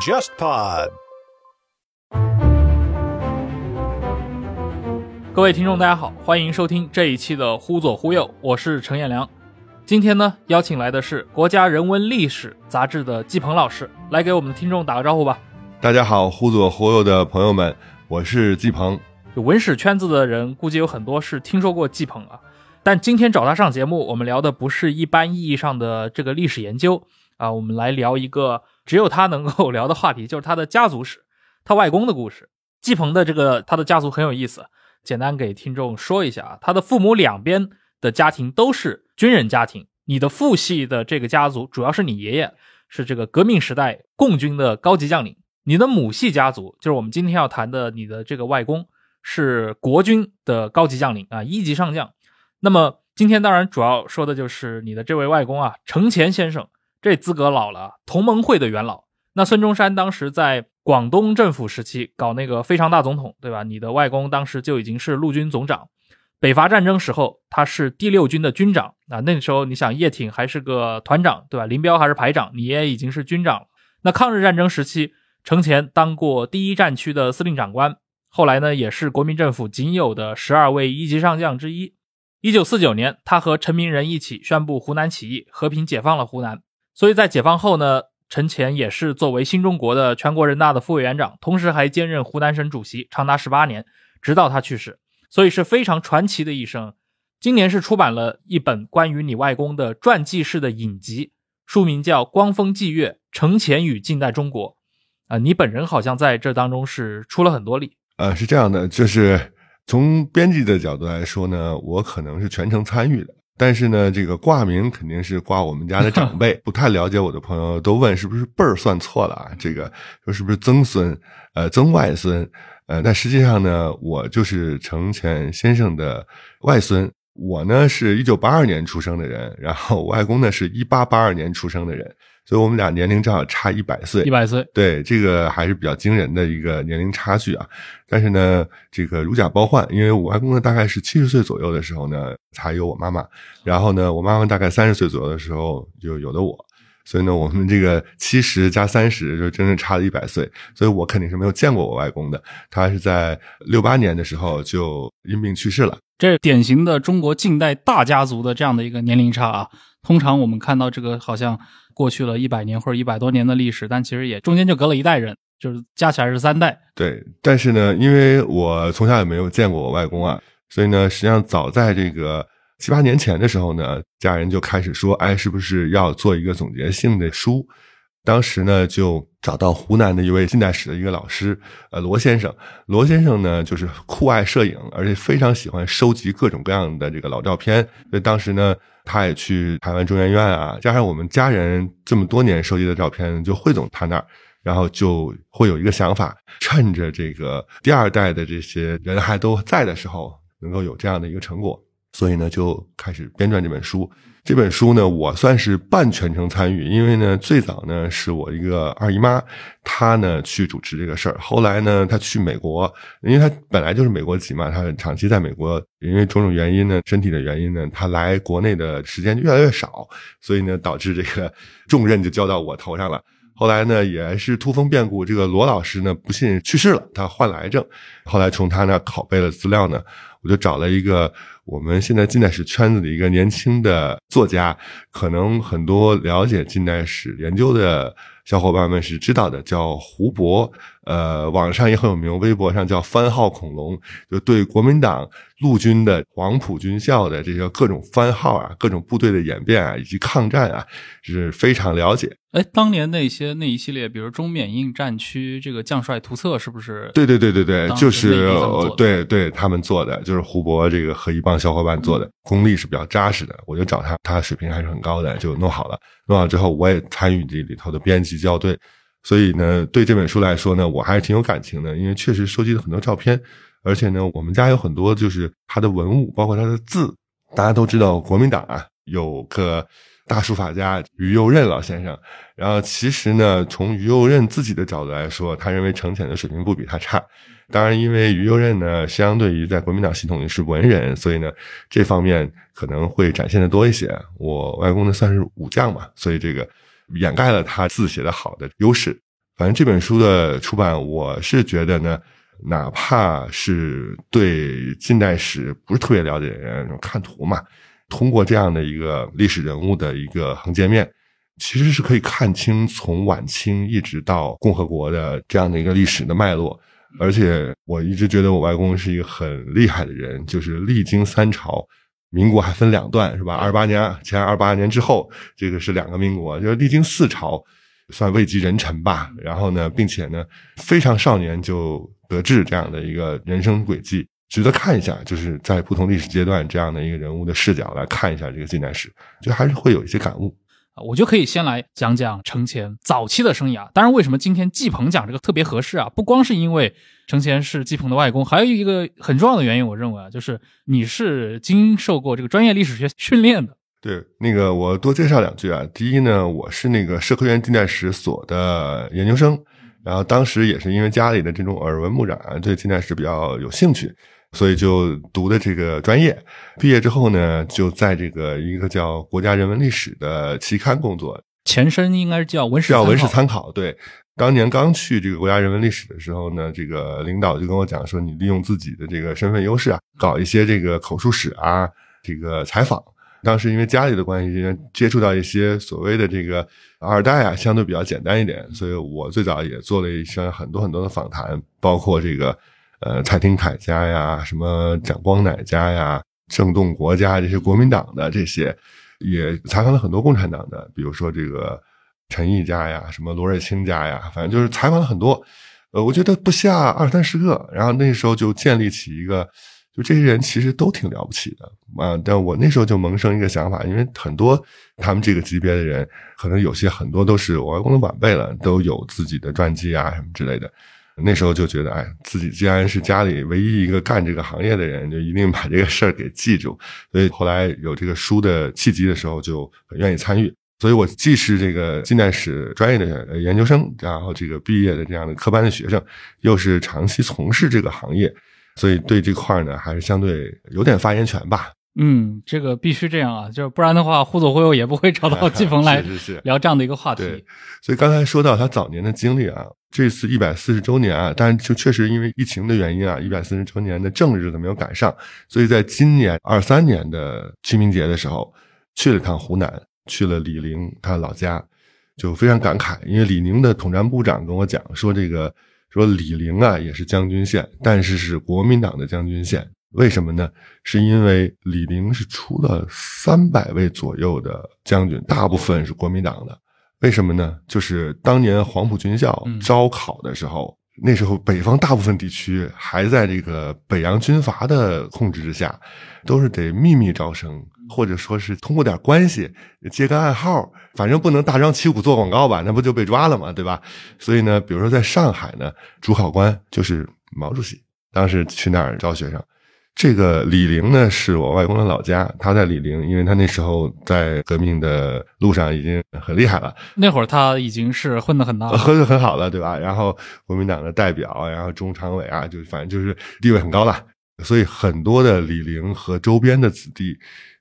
JustPod。各位听众，大家好，欢迎收听这一期的《忽左忽右》，我是程彦良。今天呢，邀请来的是国家人文历史杂志的季鹏老师，来给我们的听众打个招呼吧。大家好，忽左忽右的朋友们，我是季鹏。就文史圈子的人，估计有很多是听说过季鹏啊。但今天找他上节目，我们聊的不是一般意义上的这个历史研究啊，我们来聊一个只有他能够聊的话题，就是他的家族史，他外公的故事。季鹏的这个他的家族很有意思，简单给听众说一下啊，他的父母两边的家庭都是军人家庭，你的父系的这个家族主要是你爷爷是这个革命时代共军的高级将领，你的母系家族就是我们今天要谈的你的这个外公是国军的高级将领啊，一级上将。那么今天当然主要说的就是你的这位外公啊，程潜先生，这资格老了，同盟会的元老。那孙中山当时在广东政府时期搞那个非常大总统，对吧？你的外公当时就已经是陆军总长。北伐战争时候，他是第六军的军长啊。那个时候你想，叶挺还是个团长，对吧？林彪还是排长，你也已经是军长了。那抗日战争时期，程潜当过第一战区的司令长官，后来呢，也是国民政府仅有的十二位一级上将之一。一九四九年，他和陈明仁一起宣布湖南起义，和平解放了湖南。所以在解放后呢，陈潜也是作为新中国的全国人大的副委员长，同时还兼任湖南省主席，长达十八年，直到他去世。所以是非常传奇的一生。今年是出版了一本关于你外公的传记式的影集，书名叫《光风霁月：程潜与近代中国》。啊，你本人好像在这当中是出了很多力。呃，是这样的，就是从编辑的角度来说呢，我可能是全程参与的，但是呢，这个挂名肯定是挂我们家的长辈。不太了解我的朋友都问是不是辈儿算错了啊？这个说是不是曾孙？呃，曾外孙？呃，但实际上呢，我就是程潜先生的外孙。我呢是一九八二年出生的人，然后我外公呢是一八八二年出生的人，所以我们俩年龄正好差一百岁。一百岁，对，这个还是比较惊人的一个年龄差距啊。但是呢，这个如假包换，因为我外公呢大概是七十岁左右的时候呢才有我妈妈，然后呢，我妈妈大概三十岁左右的时候就有的我。所以呢，我们这个七十加三十就真正差了一百岁，所以我肯定是没有见过我外公的。他是在六八年的时候就因病去世了。这是典型的中国近代大家族的这样的一个年龄差啊。通常我们看到这个好像过去了一百年或者一百多年的历史，但其实也中间就隔了一代人，就是加起来是三代。对，但是呢，因为我从小也没有见过我外公啊，所以呢，实际上早在这个。七八年前的时候呢，家人就开始说：“哎，是不是要做一个总结性的书？”当时呢，就找到湖南的一位近代史的一个老师，呃，罗先生。罗先生呢，就是酷爱摄影，而且非常喜欢收集各种各样的这个老照片。所以当时呢，他也去台湾中研院啊，加上我们家人这么多年收集的照片，就汇总他那儿，然后就会有一个想法：趁着这个第二代的这些人还都在的时候，能够有这样的一个成果。所以呢，就开始编撰这本书。这本书呢，我算是半全程参与，因为呢，最早呢是我一个二姨妈，她呢去主持这个事儿。后来呢，她去美国，因为她本来就是美国籍嘛，她长期在美国，因为种种原因呢，身体的原因呢，她来国内的时间就越来越少，所以呢，导致这个 重任就交到我头上了。后来呢，也是突风变故，这个罗老师呢不幸去世了，他患了癌症。后来从他那拷贝了资料呢，我就找了一个。我们现在近代史圈子的一个年轻的作家，可能很多了解近代史研究的小伙伴们是知道的，叫胡博。呃，网上也很有名，微博上叫番号恐龙，就对国民党陆军的黄埔军校的这些各种番号啊、各种部队的演变啊，以及抗战啊，是非常了解。哎，当年那些那一系列，比如中缅印战区这个将帅图册，是不是？对对对对对，就是对对他们做的，就是胡博这个和一帮小伙伴做的，功力是比较扎实的。我就找他，他水平还是很高的，就弄好了。弄好之后，我也参与这里头的编辑校对。所以呢，对这本书来说呢，我还是挺有感情的，因为确实收集了很多照片，而且呢，我们家有很多就是他的文物，包括他的字。大家都知道，国民党啊有个大书法家于右任老先生。然后其实呢，从于右任自己的角度来说，他认为程潜的水平不比他差。当然，因为于右任呢，相对于在国民党系统里是文人，所以呢，这方面可能会展现的多一些。我外公呢算是武将嘛，所以这个掩盖了他字写的好的优势。反正这本书的出版，我是觉得呢，哪怕是对近代史不是特别了解的人，看图嘛，通过这样的一个历史人物的一个横截面，其实是可以看清从晚清一直到共和国的这样的一个历史的脉络。而且我一直觉得我外公是一个很厉害的人，就是历经三朝，民国还分两段是吧？二八年前、二八年之后，这个是两个民国，就是历经四朝，算位极人臣吧。然后呢，并且呢，非常少年就得志这样的一个人生轨迹，值得看一下。就是在不同历史阶段这样的一个人物的视角来看一下这个近代史，就还是会有一些感悟。我就可以先来讲讲程潜早期的生涯。当然，为什么今天季鹏讲这个特别合适啊？不光是因为程前是季鹏的外公，还有一个很重要的原因，我认为啊，就是你是经受过这个专业历史学训练的。对，那个我多介绍两句啊。第一呢，我是那个社科院近代史所的研究生，然后当时也是因为家里的这种耳闻目染，对近代史比较有兴趣。所以就读的这个专业，毕业之后呢，就在这个一个叫《国家人文历史》的期刊工作，前身应该是叫《文史》，叫《文史参考》。对，当年刚去这个《国家人文历史》的时候呢，这个领导就跟我讲说，你利用自己的这个身份优势啊，搞一些这个口述史啊，这个采访。当时因为家里的关系，接触到一些所谓的这个二代啊，相对比较简单一点，所以我最早也做了一些很多很多的访谈，包括这个。呃，蔡廷锴家呀，什么蒋光乃家呀，郑洞国家这些国民党的这些，也采访了很多共产党的，比如说这个陈毅家呀，什么罗瑞卿家呀，反正就是采访了很多。呃，我觉得不下二三十个。然后那时候就建立起一个，就这些人其实都挺了不起的啊。但我那时候就萌生一个想法，因为很多他们这个级别的人，可能有些很多都是我外公的晚辈了，都有自己的传记啊什么之类的。那时候就觉得，哎，自己既然是家里唯一一个干这个行业的人，就一定把这个事儿给记住。所以后来有这个书的契机的时候，就很愿意参与。所以我既是这个近代史专业的研究生，然后这个毕业的这样的科班的学生，又是长期从事这个行业，所以对这块呢，还是相对有点发言权吧。嗯，这个必须这样啊，就是不然的话，忽左忽右也不会找到季鹏来 聊这样的一个话题。所以刚才说到他早年的经历啊，这次一百四十周年啊，但就确实因为疫情的原因啊，一百四十周年的正日子没有赶上，所以在今年二三年的清明节的时候，去了趟湖南，去了李陵他老家，就非常感慨，因为李宁的统战部长跟我讲说，这个说李陵啊也是将军县，但是是国民党的将军县。为什么呢？是因为李陵是出了三百位左右的将军，大部分是国民党的。为什么呢？就是当年黄埔军校招考的时候，那时候北方大部分地区还在这个北洋军阀的控制之下，都是得秘密招生，或者说是通过点关系接个暗号，反正不能大张旗鼓做广告吧，那不就被抓了嘛？对吧？所以呢，比如说在上海呢，主考官就是毛主席，当时去那儿招学生。这个李陵呢，是我外公的老家。他在李陵，因为他那时候在革命的路上已经很厉害了。那会儿他已经是混得很大，混得很好了，对吧？然后国民党的代表，然后中常委啊，就反正就是地位很高了。所以很多的李陵和周边的子弟，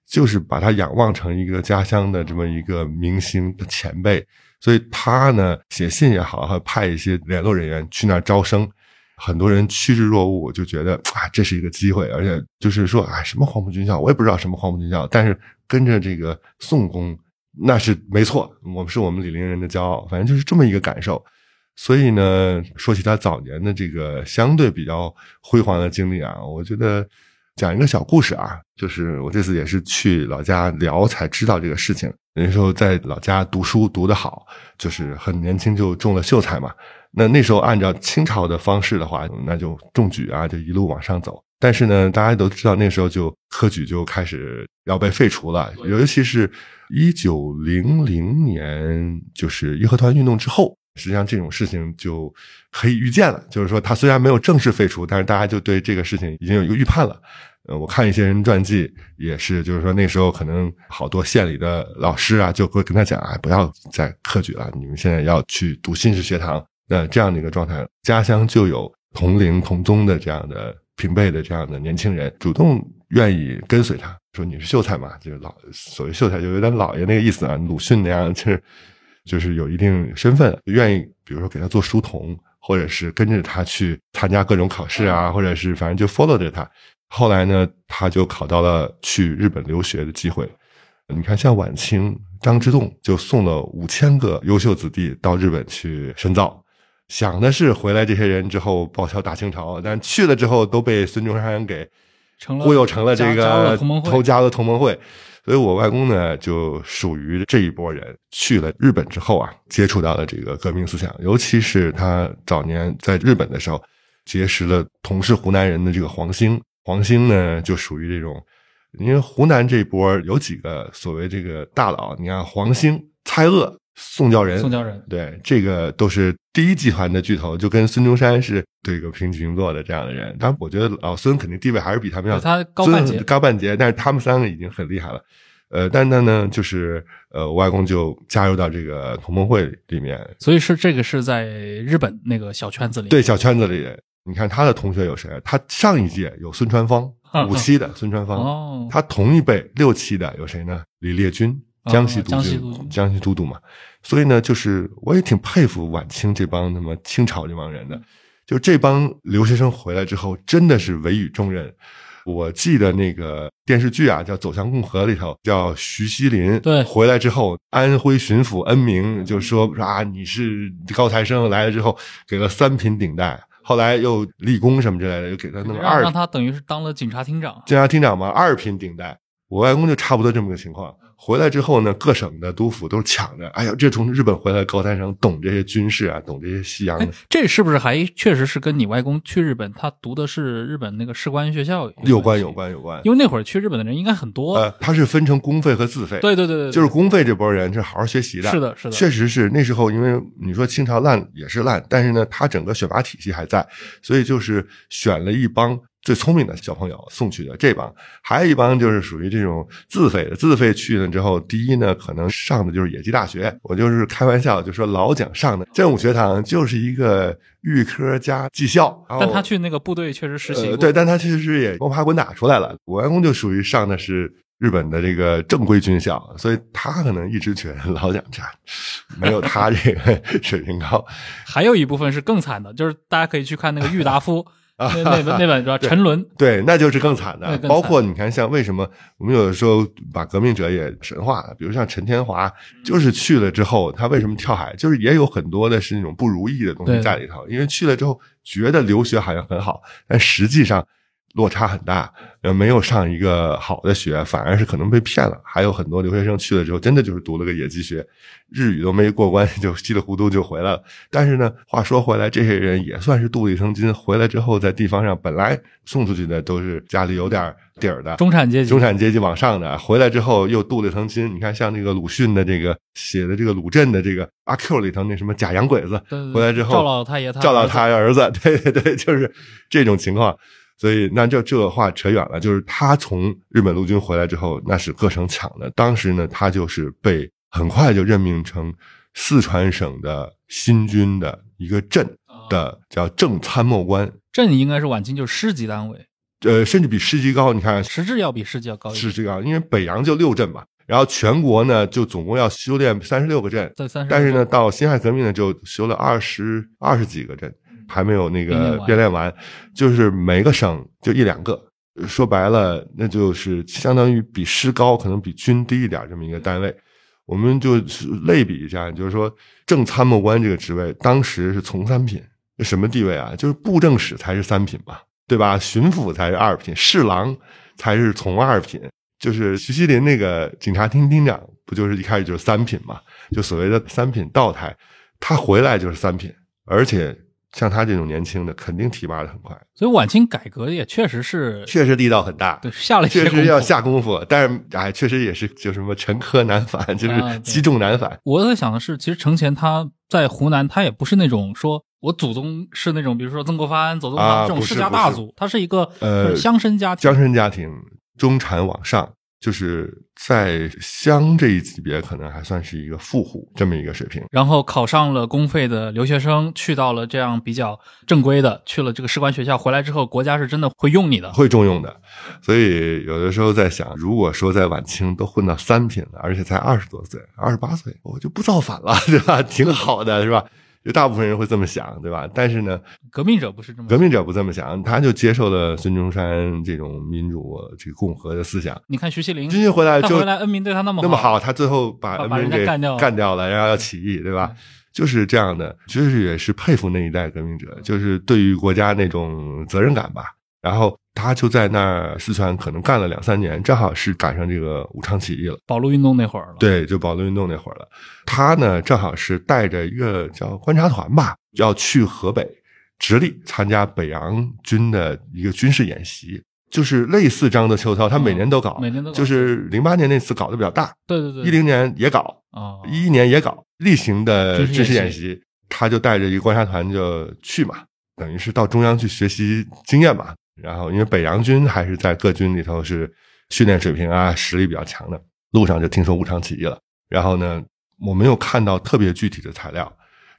就是把他仰望成一个家乡的这么一个明星的前辈。所以他呢，写信也好，还派一些联络人员去那儿招生。很多人趋之若鹜，就觉得 啊，这是一个机会，而且就是说，哎，什么黄埔军校，我也不知道什么黄埔军校，但是跟着这个宋公，那是没错，我们是我们李陵人的骄傲，反正就是这么一个感受。所以呢，说起他早年的这个相对比较辉煌的经历啊，我觉得讲一个小故事啊，就是我这次也是去老家聊才知道这个事情。那时候在老家读书读得好，就是很年轻就中了秀才嘛。那那时候按照清朝的方式的话，那就中举啊，就一路往上走。但是呢，大家都知道那时候就科举就开始要被废除了，尤其是一九零零年，就是义和团运动之后，实际上这种事情就可以预见了，就是说他虽然没有正式废除，但是大家就对这个事情已经有一个预判了。呃，我看一些人传记也是，就是说那时候可能好多县里的老师啊，就会跟他讲，哎，不要再科举了，你们现在要去读新式学堂。那这样的一个状态，家乡就有同龄同宗的这样的平辈的这样的年轻人，主动愿意跟随他，说你是秀才嘛，就是老所谓秀才就有点老爷那个意思啊，鲁迅那样，就是就是有一定身份，愿意比如说给他做书童，或者是跟着他去参加各种考试啊，或者是反正就 follow 着他。后来呢，他就考到了去日本留学的机会。你看，像晚清张之洞就送了五千个优秀子弟到日本去深造，想的是回来这些人之后报效大清朝，但去了之后都被孙中山给忽悠成了这个了同盟会投加入同盟会。所以我外公呢，就属于这一波人。去了日本之后啊，接触到了这个革命思想，尤其是他早年在日本的时候，结识了同是湖南人的这个黄兴。黄兴呢，就属于这种，因为湖南这波有几个所谓这个大佬，你看黄兴、蔡锷、宋教仁，宋教仁对，这个都是第一集团的巨头，就跟孙中山是对个平起平坐的这样的人。当然，我觉得老孙肯定地位还是比他们要他高半截高半截，但是他们三个已经很厉害了。呃，但那呢，就是呃，我外公就加入到这个同盟会里面，所以是这个是在日本那个小圈子里，对小圈子里，你看他的同学有谁？他上一届有孙传芳，嗯五期的孙传芳。哦，他同一辈六期的有谁呢？李烈钧，江西督江西军，督江西都督嘛。所以呢，就是我也挺佩服晚清这帮他妈清朝这帮人的，就这帮留学生回来之后，真的是委以重任。我记得那个电视剧啊，叫《走向共和》里头，叫徐锡林。对回来之后，安徽巡抚恩铭就说说啊，你是高材生，来了之后给了三品顶戴，后来又立功什么之类的，又给他弄二让让他等于是当了警察厅长，警察厅长嘛，二品顶戴。我外公就差不多这么个情况。回来之后呢，各省的督府都抢着，哎呀，这从日本回来的高材生，懂这些军事啊，懂这些西洋这是不是还确实是跟你外公去日本，他读的是日本那个士官学校有关，系有，关，有关。因为那会儿去日本的人应该很多，呃，他是分成公费和自费。对对对对，对就是公费这波人是好好学习的。是的是的确实是那时候，因为你说清朝烂也是烂，但是呢，他整个选拔体系还在，所以就是选了一帮最聪明的小朋友送去的这帮，还有一帮就是属于这种自费的，自费去了之后，第一呢，可能上的就是野鸡大学，我就是开玩笑就说老蒋上的政务学堂就是一个预科加技校，但他去那个部队确实实习对，但他其实也摸爬滚打出来了。我外公就属于上的是日本的这个正规军校，所以他可能一直觉得老蒋这没有他这个 水平高。还有一部分是更惨的，就是大家可以去看那个郁达夫那那本那本叫《沉沦》，对，那就是更惨的。惨。包括你看，像为什么我们有的时候把革命者也神化了，比如像陈天华，就是去了之后，他为什么跳海，就是也有很多的是那种不如意的东西在里头。因为去了之后，觉得留学好像很好，但实际上落差很大，呃，没有上一个好的学，反而是可能被骗了。还有很多留学生去了之后，真的就是读了个野鸡学，日语都没过关，就稀里糊涂就回来了。但是呢，话说回来，这些人也算是镀了一层金。回来之后，在地方上本来送出去的都是家里有点底儿的中产阶级，中产阶级往上的，回来之后又镀了一层金。你看，像那个鲁迅的这个写的这个鲁镇的这个阿 Q 里头那什么假洋鬼子对对，对回来之后赵老太爷他赵老儿子太爷儿子，对对对，就是这种情况。所以那这这话扯远了，就是他从日本陆军回来之后，那是各省抢的。当时呢，他就是被很快就任命成四川省的新军的一个镇的叫正参谋官，镇应该是晚清就是师级单位，呃，甚至比师级高。你看实质要比师级要高一点，是这样，因为北洋就六镇嘛，然后全国呢就总共要修炼三十六个镇，但是呢，到辛亥革命呢就修了二十二十几个镇，还没有那个编练完就是每个省就一两个。说白了，那就是相当于比师高，可能比军低一点这么一个单位。我们就类比一下，就是说正参谋官这个职位，当时是从三品，什么地位啊？就是布政使才是三品嘛，对吧？巡抚才是二品，侍郎才是从二品。就是徐锡麟那个警察厅厅长，不就是一开始就是三品嘛？就所谓的三品道台，他回来就是三品，而且像他这种年轻的，肯定提拔的很快，所以晚清改革也确实是确实力道很大。对下了一些确实要下功夫，但是哎，确实也是就什么沉疴难返，就是积重难返。我在想的是，其实程潜他在湖南，他也不是那种说我祖宗是那种，比如说曾国藩、左宗啊棠这种世家大族，他是一个呃乡绅家庭。乡绅家庭中产往上，就是在乡这一级别，可能还算是一个富户这么一个水平。然后考上了公费的留学生，去到了这样比较正规的，去了这个士官学校，回来之后，国家是真的会用你的。会重用的，所以有的时候在想，如果说在晚清都混到三品了，而且才二十多岁、二十八岁，我就不造反了，对吧？挺好的，是吧？就大部分人会这么想，对吧？但是呢，革命者不是这么革命者不这么想，他就接受了孙中山这种民主、这个共和的思想。你看徐锡林，军训回来就回来恩民对他那么那么好，他最后把恩民给干掉了干掉了，然后要起义，对吧？就是这样的，其实也是佩服那一代革命者，就是对于国家那种责任感吧。然后他就在那儿四川可能干了两三年，正好是赶上这个武昌起义了。保路运动那会儿了。，对，就保路运动那会儿了。他呢，正好是带着一个叫观察团吧，要去河北直隶参加北洋军的一个军事演习，就是类似张德秋涛，他每年都搞，嗯每年都搞就是零八年那次搞得比较大，对对对，一零年也搞，啊，一一年也搞例行的军事演习，他就带着一个观察团就去嘛，等于是到中央去学习经验嘛。然后因为北洋军还是在各军里头是训练水平啊实力比较强的，路上就听说武昌起义了。然后呢，我没有看到特别具体的材料，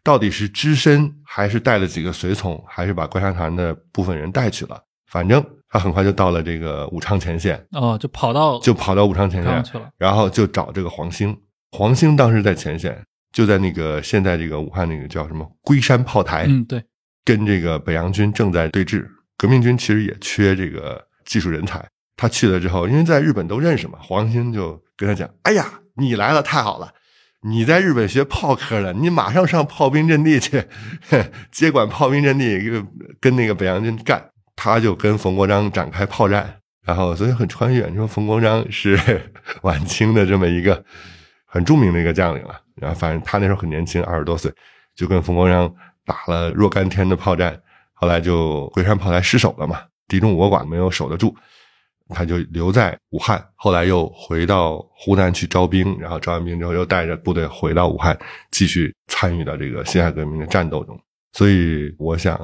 到底是只身还是带了几个随从，还是把观察团的部分人带去了。反正他很快就到了这个武昌前线，哦，就跑到就跑到武昌前线去了。然后就找这个黄兴。黄兴当时在前线，就在那个现在这个武汉那个叫什么龟山炮台，嗯，对，跟这个北洋军正在对峙。革命军其实也缺这个技术人才。他去了之后，因为在日本都认识嘛，黄兴就跟他讲：“哎呀，你来了太好了，你在日本学炮科的，你马上上炮兵阵地去，接管炮兵阵地，跟跟那个北洋军干。”他就跟冯国璋展开炮战，然后所以很穿越。你说冯国璋是晚清的这么一个很著名的一个将领了，然后反正他那时候很年轻，二十多岁，就跟冯国璋打了若干天的炮战，后来就龟山炮台失守了嘛，敌众我寡，没有守得住，他就留在武汉，后来又回到湖南去招兵，然后招完兵之后又带着部队回到武汉，继续参与到这个辛亥革命的战斗中。所以我想。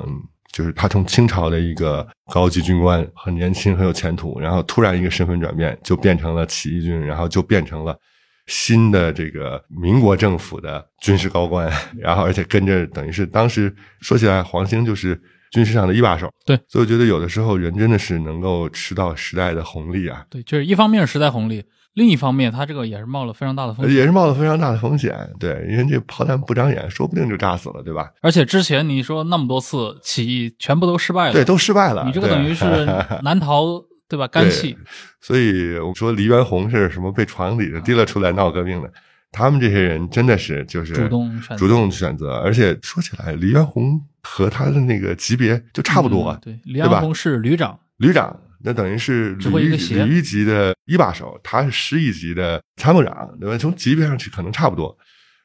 就是他从清朝的一个高级军官，很年轻，很有前途，然后突然一个身份转变，就变成了起义军，然后就变成了新的这个民国政府的军事高官，然后而且跟着等于是当时说起来，黄兴就是军事上的一把手。对，所以我觉得有的时候人真的是能够吃到时代的红利啊，对，就是一方面是时代红利，另一方面他这个也是冒了非常大的风险。也是冒了非常大的风险。对，因为这炮弹不长眼，说不定就炸死了，对吧？而且之前你说那么多次起义，全部都失败了，对，都失败了。你这个等于是 难逃，对吧？干系。所以我说黎元洪是什么被床底下提了出来闹革命的，他们这些人真的是就是主动选择。主动选择，而且说起来，黎元洪和他的那个级别就差不多，嗯对，李阳红是旅长，旅长那等于是旅个旅一级的一把手，他是师一级的参谋长，对吧？从级别上去可能差不多，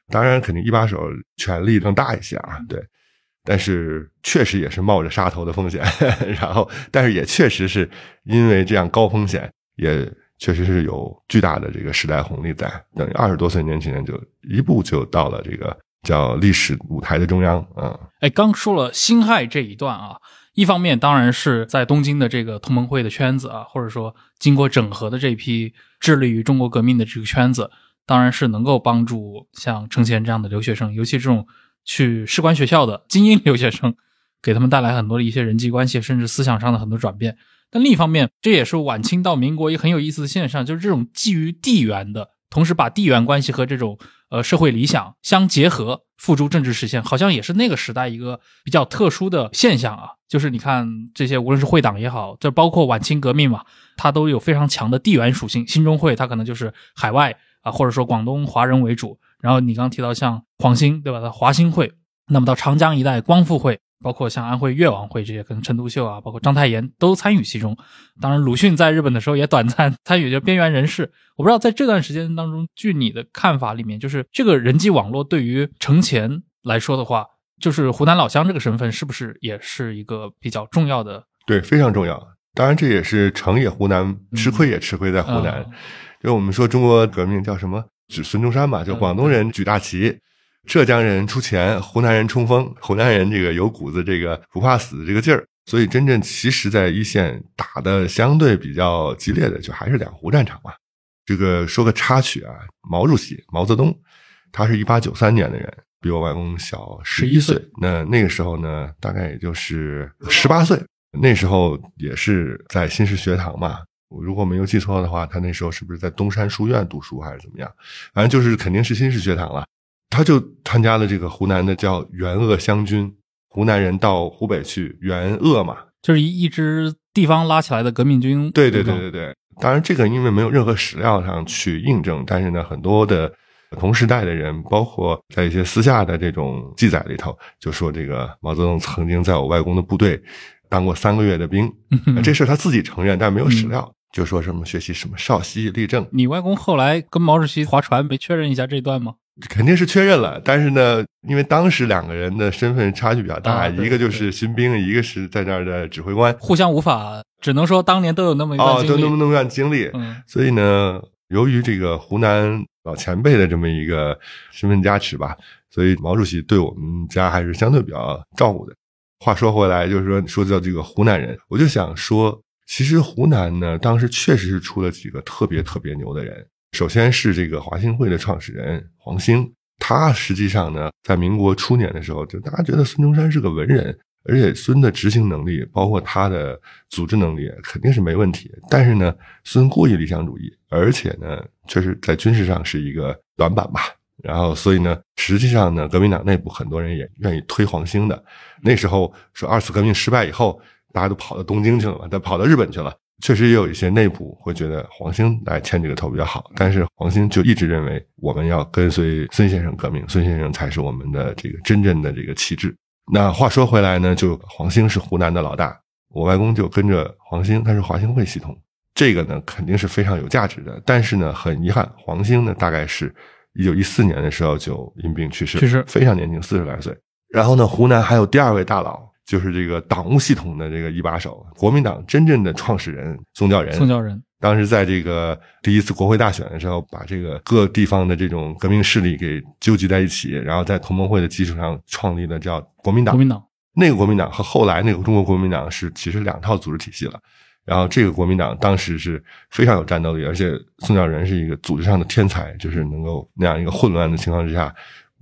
当然肯定一把手权力更大一些啊，对。但是确实也是冒着杀头的风险，然后，但是也确实是因为这样高风险，也确实是有巨大的这个时代红利在。等于二十多岁年轻人就一步就到了这个叫历史舞台的中央啊、哎，刚说了辛亥这一段啊，一方面当然是在东京的这个同盟会的圈子啊，或者说经过整合的这批致力于中国革命的这个圈子，当然是能够帮助像程前这样的留学生，尤其这种去士官学校的精英留学生，给他们带来很多的一些人际关系，甚至思想上的很多转变。但另一方面，这也是晚清到民国一个很有意思的现象，就是这种基于地缘的，同时把地缘关系和这种呃社会理想相结合，付诸政治实现，好像也是那个时代一个比较特殊的现象啊。就是你看这些，无论是会党也好，这包括晚清革命嘛，它都有非常强的地缘属性。兴中会它可能就是海外啊，或者说广东华人为主。然后你刚提到像黄兴对吧？它华兴会，那么到长江一带光复会。包括像安徽越王会这些，可能陈独秀啊，包括章太炎都参与其中。当然，鲁迅在日本的时候也短暂参与，就边缘人士。我不知道在这段时间当中，据你的看法里面，就是这个人际网络对于程前来说的话，就是湖南老乡这个身份，是不是也是一个比较重要的？对，非常重要。当然，这也是成也湖南，吃亏也吃亏在湖南。嗯就我们说中国革命叫什么？指孙中山嘛，就广东人举大旗，浙江人出钱，湖南人冲锋，湖南人这个有股子这个不怕死的这个劲儿。所以，真正其实在一线打的相对比较激烈的，就还是两湖战场嘛。这个说个插曲啊，毛主席毛泽东，他是一八九三年的人，比我外公小十一11岁岁。那那个时候呢，大概也就是十八岁。那时候也是在新式学堂嘛，我如果没有记错的话，他那时候是不是在东山书院读书还是怎么样？反正就是肯定是新式学堂了。他就参加了这个湖南的叫援鄂湘军，湖南人到湖北去援鄂嘛。就是一一支地方拉起来的革命军。对对对吧对对，当然这个因为没有任何史料上去印证，但是呢，很多的同时代的人，包括在一些私下的这种记载里头，就说这个毛泽东曾经在我外公的部队当过三个月的兵，嗯这事儿他自己承认，但没有史料，就说什么学习什么少熙、立正，你外公后来跟毛主席划船，没确认一下这段吗？肯定是确认了，但是呢，因为当时两个人的身份差距比较大，啊一个就是新兵，一个是在那儿的指挥官，互相无法，只能说当年都有那么一段哦，经历。都那么那么段经历，嗯所以呢，由于这个湖南老前辈的这么一个身份加持吧，所以毛主席对我们家还是相对比较照顾的。话说回来，就是说说到这个湖南人，我就想说，其实湖南呢，当时确实是出了几个特别特别牛的人。首先是这个华兴会的创始人黄兴，他实际上呢，在民国初年的时候，就大家觉得孙中山是个文人，而且孙的执行能力，包括他的组织能力，肯定是没问题。但是呢，孙过于理想主义，而且呢，确实在军事上是一个短板吧。然后，所以呢，实际上呢，革命党内部很多人也愿意推黄兴的。那时候说二次革命失败以后，大家都跑到东京去了嘛，都跑到日本去了。确实也有一些内部会觉得黄兴来牵这个头比较好，但是黄兴就一直认为我们要跟随孙先生革命，孙先生才是我们的这个真正的这个旗帜。那话说回来呢，就黄兴是湖南的老大，我外公就跟着黄兴，他是华兴会系统，这个呢肯定是非常有价值的。但是呢，很遗憾，黄兴呢大概是一九一四年的时候就因病去世，去世非常年轻，四十来岁。然后呢，湖南还有第二位大佬，就是这个党务系统的这个一把手，国民党真正的创始人宋教仁。宋教仁，当时在这个第一次国会大选的时候，把这个各地方的这种革命势力给纠集在一起，然后在同盟会的基础上创立了叫国民党。国民党，那个国民党和后来那个中国国民党是其实两套组织体系了。然后这个国民党当时是非常有战斗力，而且宋教仁是一个组织上的天才，就是能够那样一个混乱的情况之下，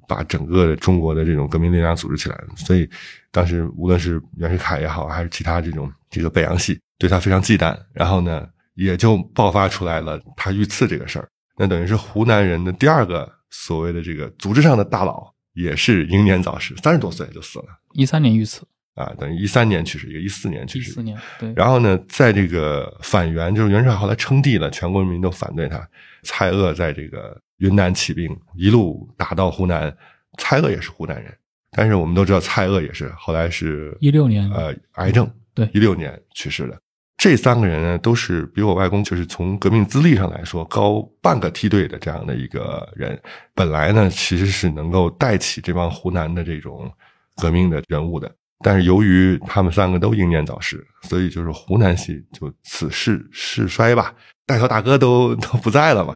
把整个的中国的这种革命力量组织起来。所以当时无论是袁世凯也好，还是其他这种这个北洋系，对他非常忌惮。然后呢，也就爆发出来了他遇刺这个事儿。那等于是湖南人的第二个所谓的这个组织上的大佬，也是英年早逝，三十多岁就死了。一三年遇刺，啊，等于一三年去世，一个一四年去世。一四年，对，然后呢，在这个反袁，就是袁世凯后来称帝了，全国人民都反对他。蔡锷在这个云南起兵，一路打到湖南。蔡锷也是湖南人，但是我们都知道蔡锷也是后来是一六年，呃癌症，对一六年去世的。这三个人呢，都是比我外公就是从革命资历上来说高半个梯队的这样的一个人。本来呢，其实是能够带起这帮湖南的这种革命的人物的，但是由于他们三个都英年早逝，所以就是湖南系就此事事衰吧，带头大哥都都不在了嘛，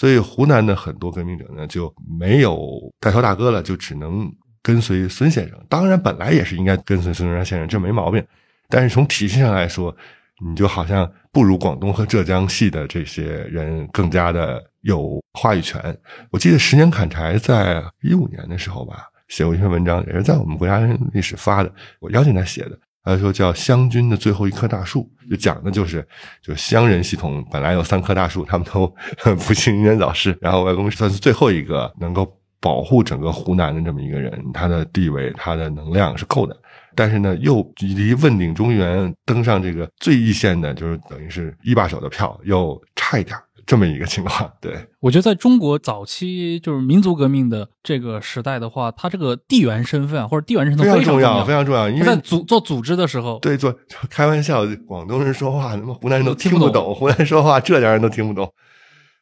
所以湖南的很多革命者呢就没有带头大哥了，就只能跟随孙先生。当然，本来也是应该跟随孙中山先生，这没毛病。但是从体系上来说，你就好像不如广东和浙江系的这些人更加的有话语权。我记得十年砍柴在一五年的时候吧，写过一篇文章，也是在我们国家历史发的，我邀请他写的。他说叫湘军的最后一棵大树，就讲的就是，就湘人系统本来有三棵大树，他们都不幸英年早逝，然后外公算是最后一个能够保护整个湖南的这么一个人，他的地位、他的能量是够的。但是呢，又离问鼎中原、登上这个最一线的，就是等于是一把手的票，又差一点这么一个情况。对，我觉得在中国早期就是民族革命的这个时代的话，他这个地缘身份啊或者地缘身份非常常重要，非常重要。因为在为组做组织的时候，对做开玩笑，广东人说话，他妈湖南人都听不懂湖南人说话，浙江人都听不懂。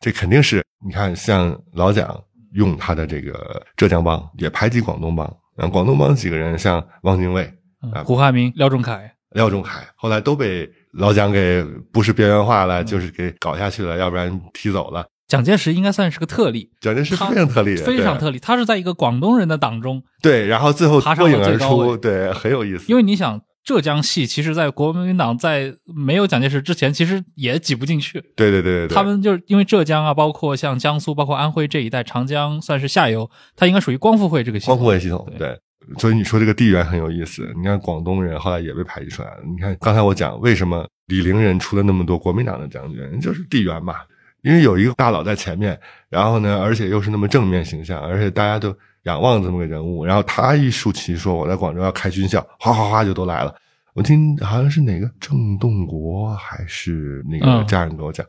这肯定是你看，像老蒋用他的这个浙江帮，也排挤广东帮。嗯，广东帮几个人，像汪精卫、啊嗯胡汉民、廖仲恺，廖仲恺，后来都被老蒋给不是边缘化了，就是给搞下去了，要不然踢走了。蒋介石应该算是个特例，蒋介石非常特例，非常特例。他是在一个广东人的党中，对，然后最后脱颖而出，对，很有意思。因为你想，浙江系其实在国民党在没有蒋介石之前，其实也挤不进去。对对对对对，他们就是因为浙江啊，包括像江苏、包括安徽这一带，长江算是下游，它应该属于光复会这个系统。光复会系统，对对。所以你说这个地缘很有意思。你看广东人后来也被排挤出来了。你看刚才我讲为什么李陵人出了那么多国民党的将军，就是地缘嘛。因为有一个大佬在前面，然后呢，而且又是那么正面形象，而且大家都仰望这么个人物。然后他一竖旗说我在广州要开军校，哗哗哗就都来了。我听好像是哪个郑洞国还是那个嗯家人跟我讲，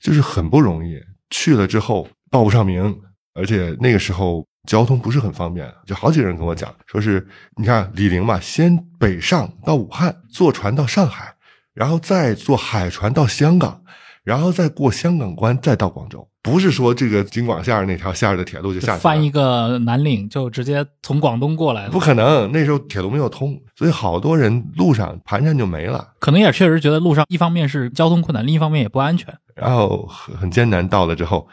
就是很不容易。去了之后报不上名，而且那个时候交通不是很方便，就好几个人跟我讲，说是你看李陵嘛，先北上到武汉，坐船到上海，然后再坐海船到香港，然后再过香港关，再到广州。不是说这个京广线那条线儿的铁路就下去了翻一个南岭就直接从广东过来了不，可能，那时候铁路没有通，所以好多人路上盘缠就没了。可能也确实觉得路上一方面是交通困难，另一方面也不安全。然后很很艰难，到了之后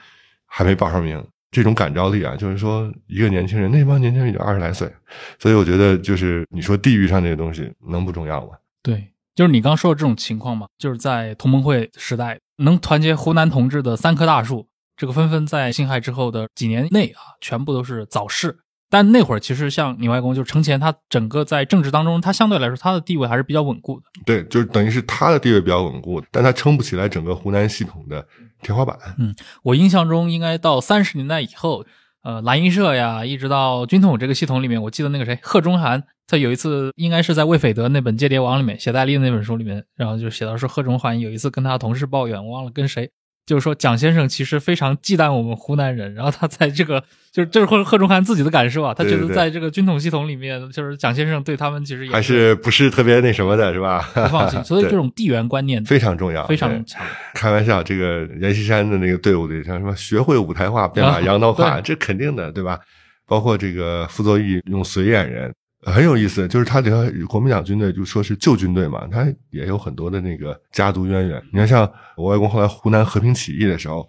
还没报上名，这种感召力啊，就是说一个年轻人，那帮年轻人也就二十来岁，所以我觉得就是你说地域上这些东西能不重要吗？对，就是你刚说的这种情况嘛，就是在同盟会时代，能团结湖南同志的三棵大树，这个纷纷在辛亥之后的几年内啊，全部都是早逝。但那会儿其实像你外公，就是程前，他整个在政治当中，他相对来说他的地位还是比较稳固的。对，就是等于是他的地位比较稳固，但他撑不起来整个湖南系统的天花板。嗯我印象中，应该到三十年代以后，呃，蓝衣社呀，一直到军统这个系统里面，我记得那个谁，贺中涵，他有一次应该是在魏斐德那本《间谍王》里面，写戴笠的那本书里面，然后就写到说贺中涵有一次跟他同事抱怨，我忘了跟谁，就是说蒋先生其实非常忌惮我们湖南人，然后他在这个就是就是贺贺中涵自己的感受啊，他觉得在这个军统系统里面，就是蒋先生对他们其实也还是不是特别那什么的，是吧？不放心，所以这种地缘观念非常重要，非常强。开玩笑，这个阎锡山的那个队伍里，像什么学会舞台化，便把啊羊刀跨，对这肯定的，对吧？包括这个傅作义用随眼人，呃很有意思，就是他这个国民党军队就说是旧军队嘛，他也有很多的那个家族渊源。你看，像我外公后来湖南和平起义的时候，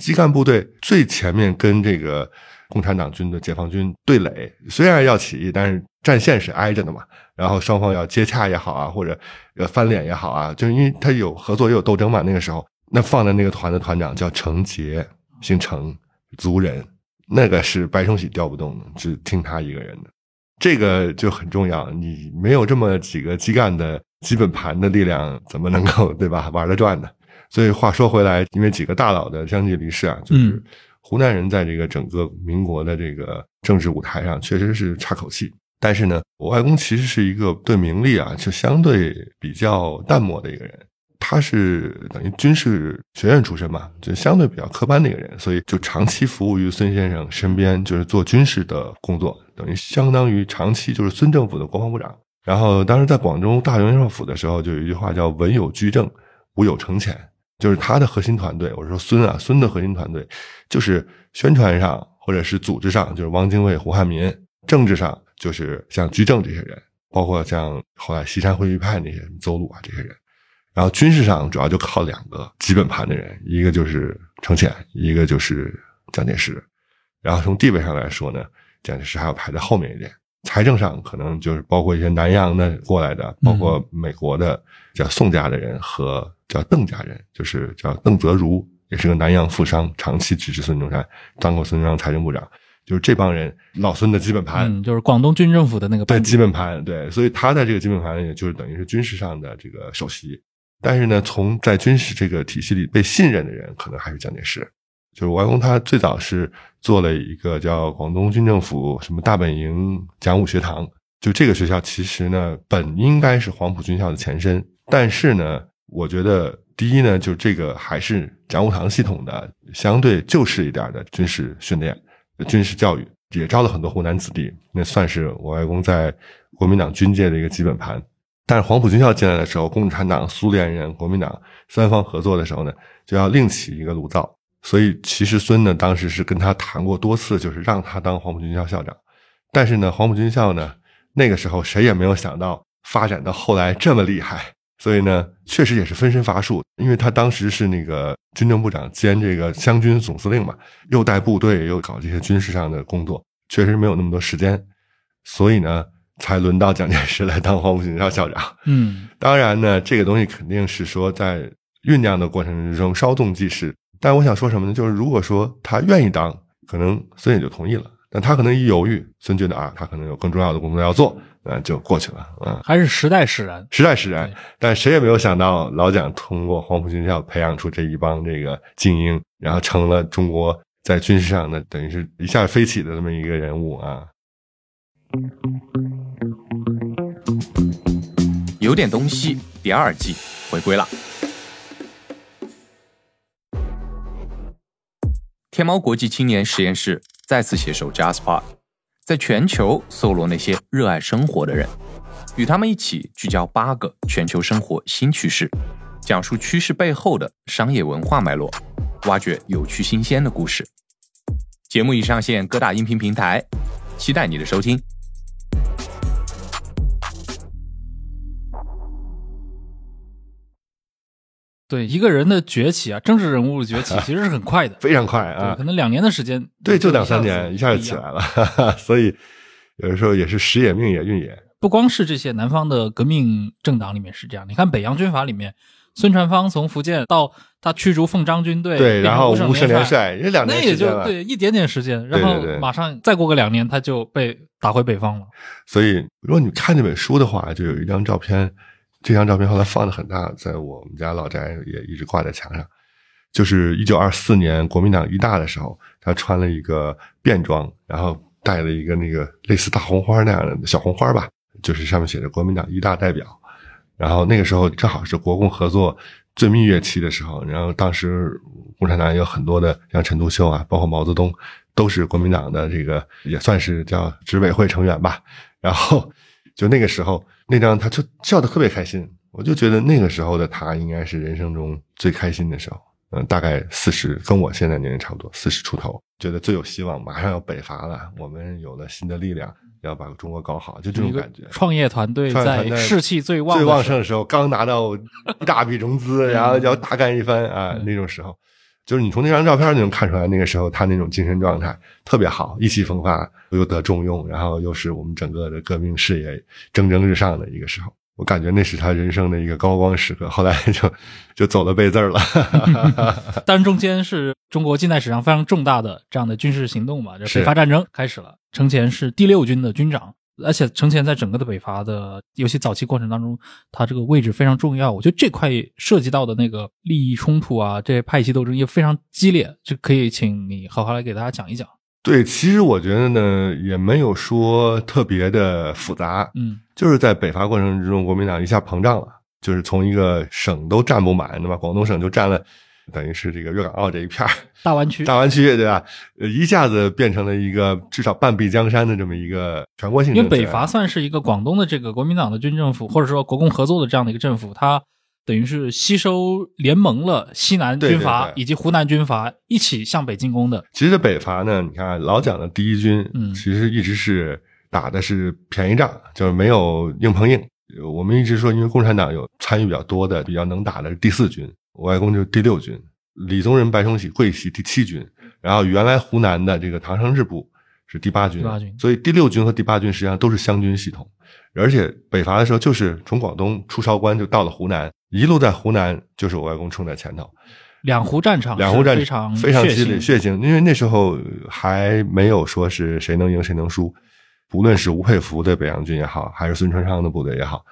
基干部队最前面跟这个共产党军的解放军对垒，虽然要起义，但是战线是挨着的嘛。然后双方要接洽也好啊，或者呃翻脸也好啊，就因为他有合作也有斗争嘛。那个时候，那放在那个团的团长叫程杰，姓程，族人，那个是白崇禧调不动的，只听他一个人的。这个就很重要，你没有这么几个基干的基本盘的力量，怎么能够对吧玩得转呢？所以话说回来，因为几个大佬的相继离世啊，就是湖南人在这个整个民国的这个政治舞台上确实是差口气。但是呢，我外公其实是一个对名利啊就相对比较淡漠的一个人。他是等于军事学院出身嘛，就相对比较科班的一个人，所以就长期服务于孙先生身边，就是做军事的工作，等于相当于长期就是孙政府的国防部长。然后当时在广州大元帅府的时候，就有一句话叫“文有居正，武有承前”，就是他的核心团队。我说孙啊，孙的核心团队就是宣传上或者是组织上，就是汪精卫、胡汉民；政治上就是像居正这些人，包括像后来西山会议派那些人邹鲁啊这些人。然后军事上主要就靠两个基本盘的人，一个就是程潜，一个就是蒋介石。然后从地位上来说呢，蒋介石还要排在后面一点。财政上可能就是包括一些南洋的过来的，包括美国的叫宋家的人和叫邓家人，就是叫邓泽如，也是个南洋富商，长期支持孙中山，当过孙中山财政部长。就是这帮人老孙的基本盘，嗯，就是广东军政府的那个对基本盘，对，所以他在这个基本盘，也就是等于是军事上的这个首席。但是呢，从在军事这个体系里被信任的人，可能还是蒋介石。就是我外公他最早是做了一个叫广东军政府什么大本营讲武学堂，就这个学校其实呢本应该是黄埔军校的前身，但是呢，我觉得第一呢，就这个还是讲武堂系统的相对旧式一点的军事训练、军事教育，也招了很多湖南子弟，那算是我外公在国民党军界的一个基本盘。但是黄埔军校进来的时候，共产党、苏联人、国民党三方合作的时候呢，就要另起一个炉灶。所以其实孙呢，当时是跟他谈过多次，就是让他当黄埔军校校长。但是呢，黄埔军校呢，那个时候谁也没有想到发展到后来这么厉害，所以呢，确实也是分身乏术。因为他当时是那个军政部长兼这个湘军总司令嘛，又带部队又搞这些军事上的工作，确实没有那么多时间，所以呢，才轮到蒋介石来当黄埔军校校长。嗯，当然呢，这个东西肯定是说在酝酿的过程之中稍纵即逝。但我想说什么呢？就是如果说他愿意当，可能孙也就同意了。但他可能一犹豫，孙觉得啊，他可能有更重要的工作要做，呃，就过去了。嗯，还是时代使然。时代使然，但谁也没有想到，老蒋通过黄埔军校培养出这一帮这个精英，然后成了中国在军事上的等于是一下飞起的这么一个人物啊。有点东西第二季回归了。天猫国际青年实验室再次携手 JustPod，在全球搜罗那些热爱生活的人，与他们一起聚焦八个全球生活新趋势，讲述趋势背后的商业文化脉络，挖掘有趣新鲜的故事。节目已上线各大音频平台，期待你的收听。对一个人的崛起啊，政治人物的崛起 其实是很快的，非常快，啊可，能两年的时间，对，就两三年一下就起来了，哈哈所以有的时候也是时也命也运也。不光是这些南方的革命政党里面是这样，你看北洋军阀里面，孙传芳从福建到他驱逐奉张军队，对，然后五五省联帅，帅也两那也就。对一点点时间，然后马上再过个两年，他就被打回北方了。所以，如果你看这本书的话，就有一张照片，这张照片后来放的很大，在我们家老宅也一直挂在墙上。就是一九二四年国民党一大的时候，他穿了一个便装，然后戴了一个那个类似大红花那样的小红花吧，就是上面写着国民党一大代表。然后那个时候正好是国共合作最蜜月期的时候，然后当时共产党有很多的像陈独秀啊，包括毛泽东，都是国民党的这个也算是叫执委会成员吧。然后就那个时候那张他就笑得特别开心，我就觉得那个时候的他应该是人生中最开心的时候。嗯，大概四十，跟我现在年龄差不多，四十出头，觉得最有希望，马上要北伐了，我们有了新的力量，要把中国搞好，就这种感觉。创业团队在士气最旺最旺盛的时候，刚拿到一大笔融资，然后要大干一番啊，那种时候，就是你从那张照片就能看出来，那个时候他那种精神状态特别好，意气风发，又得重用，然后又是我们整个的革命事业蒸蒸日上的一个时候。我感觉那是他人生的一个高光时刻，后来就就走了背字儿了。但是中间是中国近代史上非常重大的这样的军事行动嘛，这是北伐战争开始了。程潜是第六军的军长，而且程潜在整个的北伐的尤其早期过程当中，他这个位置非常重要。我觉得这块涉及到的那个利益冲突啊，这些派系斗争也非常激烈，这可以请你好好来给大家讲一讲。对，其实我觉得呢，也没有说特别的复杂，嗯就是在北伐过程之中，国民党一下膨胀了，就是从一个省都占不满，对吧？广东省就占了，等于是这个粤港澳这一片儿大湾区 大湾区，对吧？呃，一下子变成了一个至少半壁江山的这么一个全国性因为。北伐算是一个广东的这个国民党的军政府，或者说国共合作的这样的一个政府，它等于是吸收联盟了西南军阀以及湖南军阀一起向北进攻的。其实北伐呢，你看老蒋的第一军，嗯其实一直是打的是便宜仗，就是没有硬碰硬。呃我们一直说，因为共产党有参与比较多的、比较能打的是第四军，我外公就是第六军，李宗仁、白崇禧、桂系第七军，然后原来湖南的这个唐生智部是第八军，第八军所以第六军和第八军实际上都是湘军系统。而且北伐的时候，就是从广东出韶关就到了湖南，一路在湖南就是我外公冲在前头，两湖战场两湖战场非常激烈血腥，因为那时候还没有说是谁能赢谁能输，不论是吴佩孚的北洋军也好，还是孙传芳的部队也好，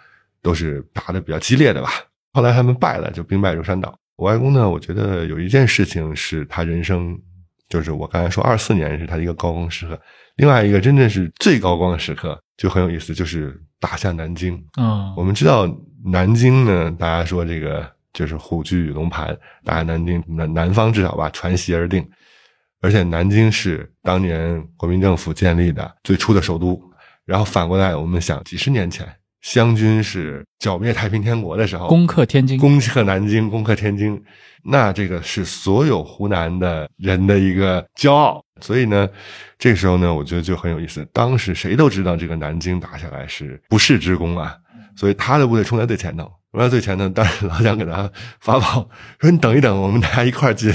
都是打的比较激烈的吧。后来他们败了，就兵败如山倒。我外公呢，我觉得有一件事情是他人生，就是我刚才说二四年是他一个高光时刻，另外一个真正是最高光的时刻就很有意思，就是打下南京。嗯我们知道南京呢，大家说这个就是虎踞龙盘，打下南京，南南方至少吧传习而定。而且南京是当年国民政府建立的最初的首都。然后反过来，我们想几十年前，湘军是剿灭太平天国的时候，攻克天津，攻克南京，攻克天津，那这个是所有湖南的人的一个骄傲。所以呢，这个时候呢，我觉得就很有意思。当时谁都知道这个南京打下来是不世之功啊，所以他的部队冲在最前头，冲在最前头。当时老蒋给他发报说：“你等一等，我们大家一块儿进。”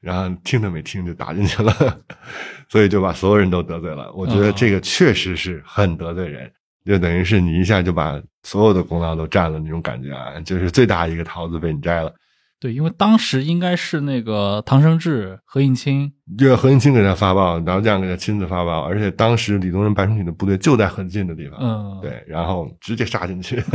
然后听都没听就打进去了，所以就把所有人都得罪了。我觉得这个确实是很得罪人，就等于是你一下就把所有的功劳都占了那种感觉啊，就是最大一个桃子被你摘了。对，因为当时应该是那个唐生智、何应钦，对，何应钦给他发报，然后这样给他亲自发报，而且当时李宗仁白崇禧的部队就在很近的地方，嗯，对，然后直接杀进去，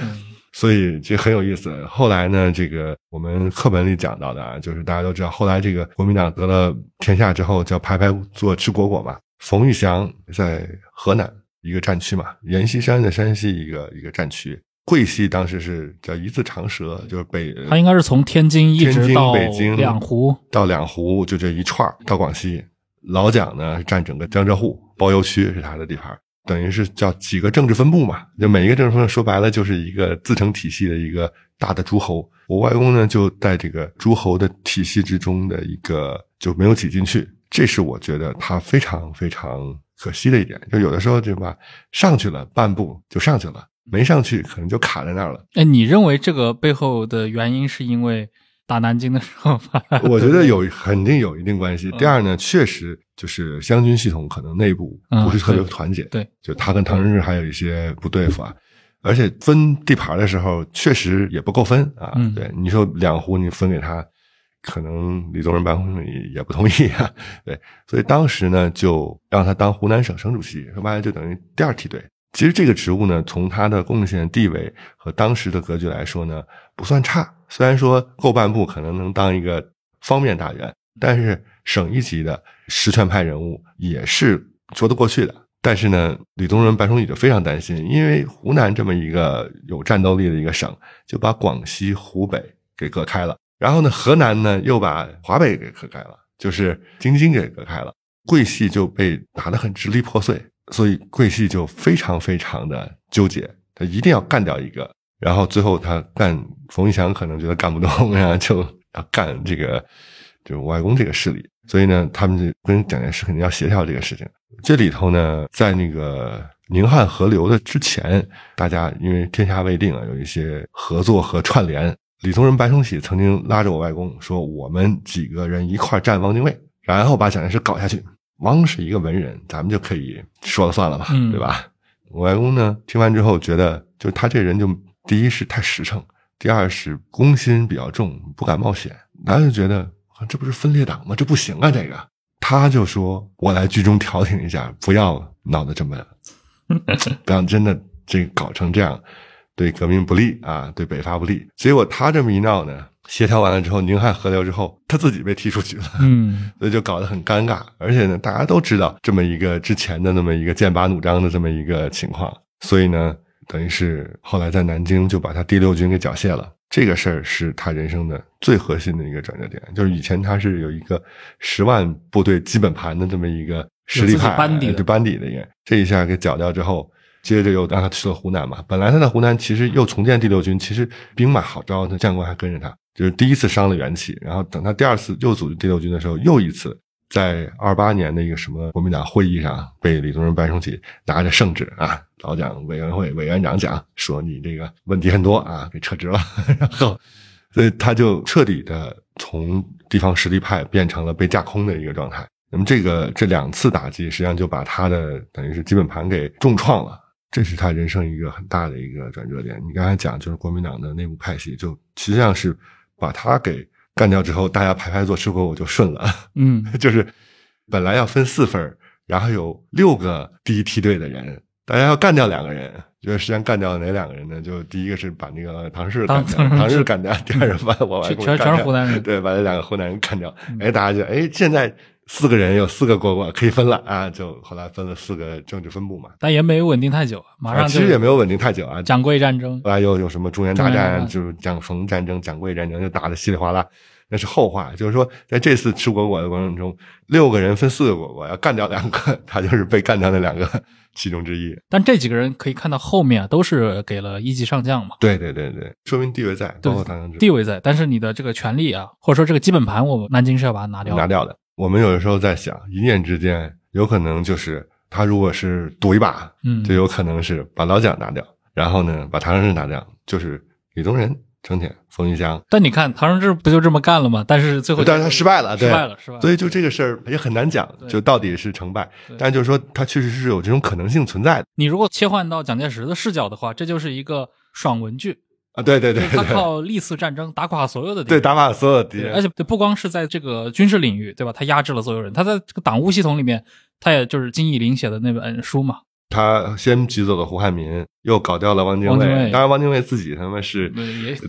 嗯所以这很有意思。后来呢，这个我们课本里讲到的啊，就是大家都知道，后来这个国民党得了天下之后，叫排排坐吃果果嘛。冯玉祥在河南一个战区嘛，阎锡山在山西一个一个战区。桂系当时是叫一字长蛇，就是北他应该是从天津一直到北京两湖，到两湖，就这一串儿到广西。老蒋呢是占整个江浙沪包邮区是他的地盘，等于是叫几个政治分部嘛。就每一个政治分部说白了就是一个自成体系的一个大的诸侯。我外公呢就在这个诸侯的体系之中的一个就没有挤进去，这是我觉得他非常非常可惜的一点。就有的时候对吧，上去了半步就上去了，没上去可能就卡在那儿了。哎，你认为这个背后的原因是因为打南京的时候 我觉得有肯定有一定关系。第二呢，确实就是湘军系统可能内部不是特别团结，对，就他跟唐生智还有一些不对付啊。而且分地盘的时候，确实也不够分啊。嗯对，你说两湖你分给他，可能李宗仁、白崇禧也不同意啊。对，所以当时呢，就让他当湖南省省主席，说白了就等于第二梯队。其实这个职务呢，从他的贡献地位和当时的格局来说呢，不算差。虽然说后半部可能能当一个方面大员，但是省一级的实权派人物也是说得过去的。但是呢，李宗仁、白崇禧就非常担心，因为湖南这么一个有战斗力的一个省，就把广西、湖北给隔开了。然后呢，河南呢又把华北给隔开了，就是京津给隔开了。桂系就被打得很支离破碎，所以桂系就非常非常的纠结，他一定要干掉一个。然后最后他干冯玉祥可能觉得干不动，然后就要干这个就外公这个势力。所以呢，他们就跟蒋介石肯定要协调这个事情。这里头呢，在那个宁汉合流的之前，大家因为天下未定啊，有一些合作和串联。李宗仁、白崇禧曾经拉着我外公说：“我们几个人一块儿占汪精卫，然后把蒋介石搞下去。汪是一个文人，咱们就可以说了算了吧，嗯对吧？”我外公呢，听完之后觉得，就他这人就第一是太实诚，第二是公心比较重，不敢冒险。他就觉得啊这不是分裂党吗？这不行啊，这个。他就说：“我来居中调停一下，不要闹得这么，不要真的这搞成这样，对革命不利啊，对北伐不利。”结果他这么一闹呢，协调完了之后，宁汉合流之后，他自己被踢出局了。嗯所以就搞得很尴尬。而且呢，大家都知道这么一个之前的那么一个剑拔弩张的这么一个情况，所以呢，等于是后来在南京就把他第六军给缴械了。这个事儿是他人生的最核心的一个转折点，就是以前他是有一个十万部队基本盘的这么一个实力派班底的对班底的一个，这一下给缴掉之后。接着又让他去了湖南嘛，本来他在湖南其实又重建第六军，其实兵马好招，那将官还跟着他，就是第一次伤了元气，然后等他第二次又组织第六军的时候，又一次在二八年的一个什么国民党会议上，被李宗仁、白崇禧拿着圣旨啊，老蒋委员会委员长讲说你这个问题很多啊，给撤职了，然 后所以他就彻底的从地方实力派变成了被架空的一个状态。那么这个这两次打击，实际上就把他的等于是基本盘给重创了。这是他人生一个很大的一个转折点。你刚才讲，就是国民党的内部派系，就实际上是把他给干掉之后，大家排排坐吃果果就顺了。嗯 就是本来要分四份然后有六个第一梯队的人，大家要干掉两个人。就是实际上干掉哪两个人呢？就第一个是把那个唐氏干掉，唐氏干掉；第二个把我外全全是湖南人对，把那两个湖南人干掉。哎，大家就哎，现在四个人有四个国国可以分了啊！就后来分了四个政治分部嘛。但也没有稳定太久，马上啊，其实也没有稳定太久啊。蒋桂战争，后来又有什么中原大战，战就是蒋冯战争、蒋桂战争，就打得稀里哗啦。那是后话。就是说，在这次吃果果的过程中，六个人分四个果果，要干掉两个，他就是被干掉那两个其中之一。但这几个人可以看到后面啊，都是给了一级上将嘛，对对对对，说明地位在，包括唐湘之地位在，但是你的这个权力啊，或者说这个基本盘，我们南京是要把它拿掉的。拿掉的。我们有的时候在想，一念之间，有可能就是他如果是赌一把，嗯就有可能是把老蒋拿掉，然后呢把唐生智拿掉，就是李宗仁、程潜、冯玉祥。但你看唐生智不就这么干了吗？但是最后但是他失败了，对失败了，失败了。所以就这个事儿也很难讲，就到底是成败。但就是说，他确实是有这种可能性存在的你如果切换到蒋介石的视角的话，这就是一个爽文剧，啊！对对对就是他靠历次战争打垮所有的敌人对，打垮所有的敌，人，而且不光是在这个军事领域，对吧？他压制了所有人。他在这个党务系统里面，他也就是金义林写的那本书嘛，他先挤走了胡汉民，又搞掉了汪精卫当然，汪精卫自己他妈是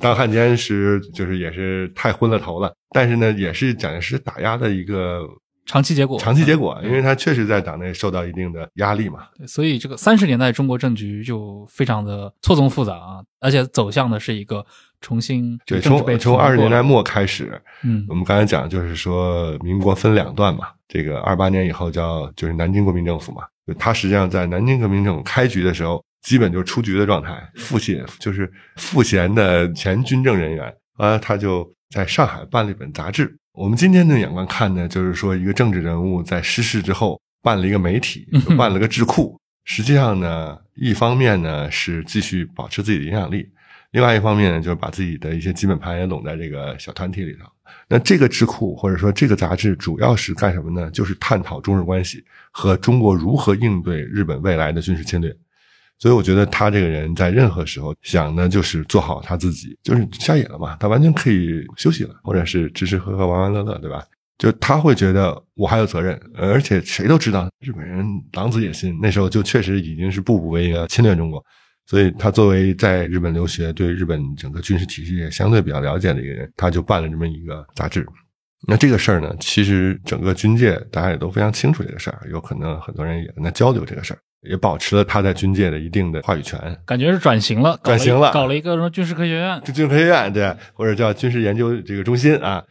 当汉奸时，就是也是太昏了头了。但是呢，也是蒋介石打压的一个长期结果。长期结果，嗯因为他确实在党内受到一定的压力嘛。所以这个三十年代中国政局就非常的错综复杂啊，而且走向的是一个重新对，从从二十年代末开始，嗯我们刚才讲就是说民国分两段嘛，这个二八年以后叫就是南京国民政府嘛，就他实际上在南京国民政府开局的时候，基本就是出局的状态，复写就是赋闲的前军政人员啊，他就在上海办了一本杂志。我们今天的眼光看呢，就是说一个政治人物在失势之后办了一个媒体，办了个智库。实际上呢，一方面呢是继续保持自己的影响力，另外一方面呢就是把自己的一些基本盘也拢在这个小团体里头。那这个智库或者说这个杂志主要是干什么呢？就是探讨中日关系和中国如何应对日本未来的军事侵略。所以我觉得他这个人在任何时候想的就是做好他自己，就是瞎野了嘛，他完全可以休息了，或者是吃吃喝喝玩玩乐乐，对吧？就他会觉得我还有责任，而且谁都知道日本人狼子野心，那时候就确实已经是步步为营侵略中国，所以他作为在日本留学，对日本整个军事体系也相对比较了解的一个人，他就办了这么一个杂志。那这个事儿呢，其实整个军界大家也都非常清楚这个事儿，有可能很多人也跟他交流这个事儿，也保持了他在军界的一定的话语权。感觉是转型了，了转型了搞了一个什么军事科学院。军事科学院对，或者叫军事研究这个中心啊。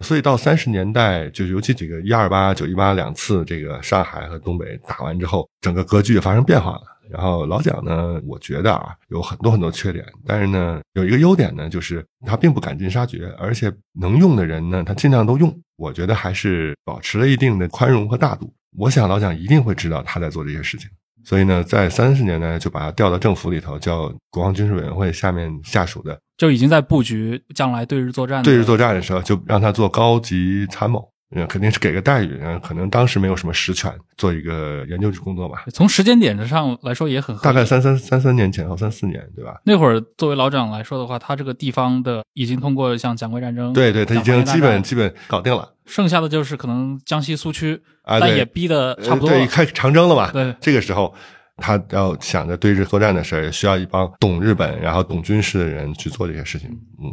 所以到三十年代，就尤其这个一二八、九一八两次这个上海和东北打完之后，整个格局也发生变化了。然后老蒋呢，我觉得啊，有很多很多缺点，但是呢，有一个优点呢，就是他并不赶尽杀绝，而且能用的人呢，他尽量都用。我觉得还是保持了一定的宽容和大度。我想老蒋一定会知道他在做这些事情。所以呢，在三十年代就把他调到政府里头，叫国防军事委员会下面下属的就已经在布局将来对日作战的。对日作战的时候，就让他做高级参谋，嗯，肯定是给个待遇，嗯，可能当时没有什么实权，做一个研究工作吧。从时间点上来说也很合大概三三三三年前后，三四年，对吧？那会儿作为老蒋来说的话，他这个地方的已经通过像蒋桂战争，对对，他已经基本基本搞定了剩下的就是可能江西苏区，啊，对但也逼得差不多了。呃对，开长征了嘛。对这个时候他要想着对日作战的事儿，需要一帮懂日本，然后懂军事的人去做这些事情。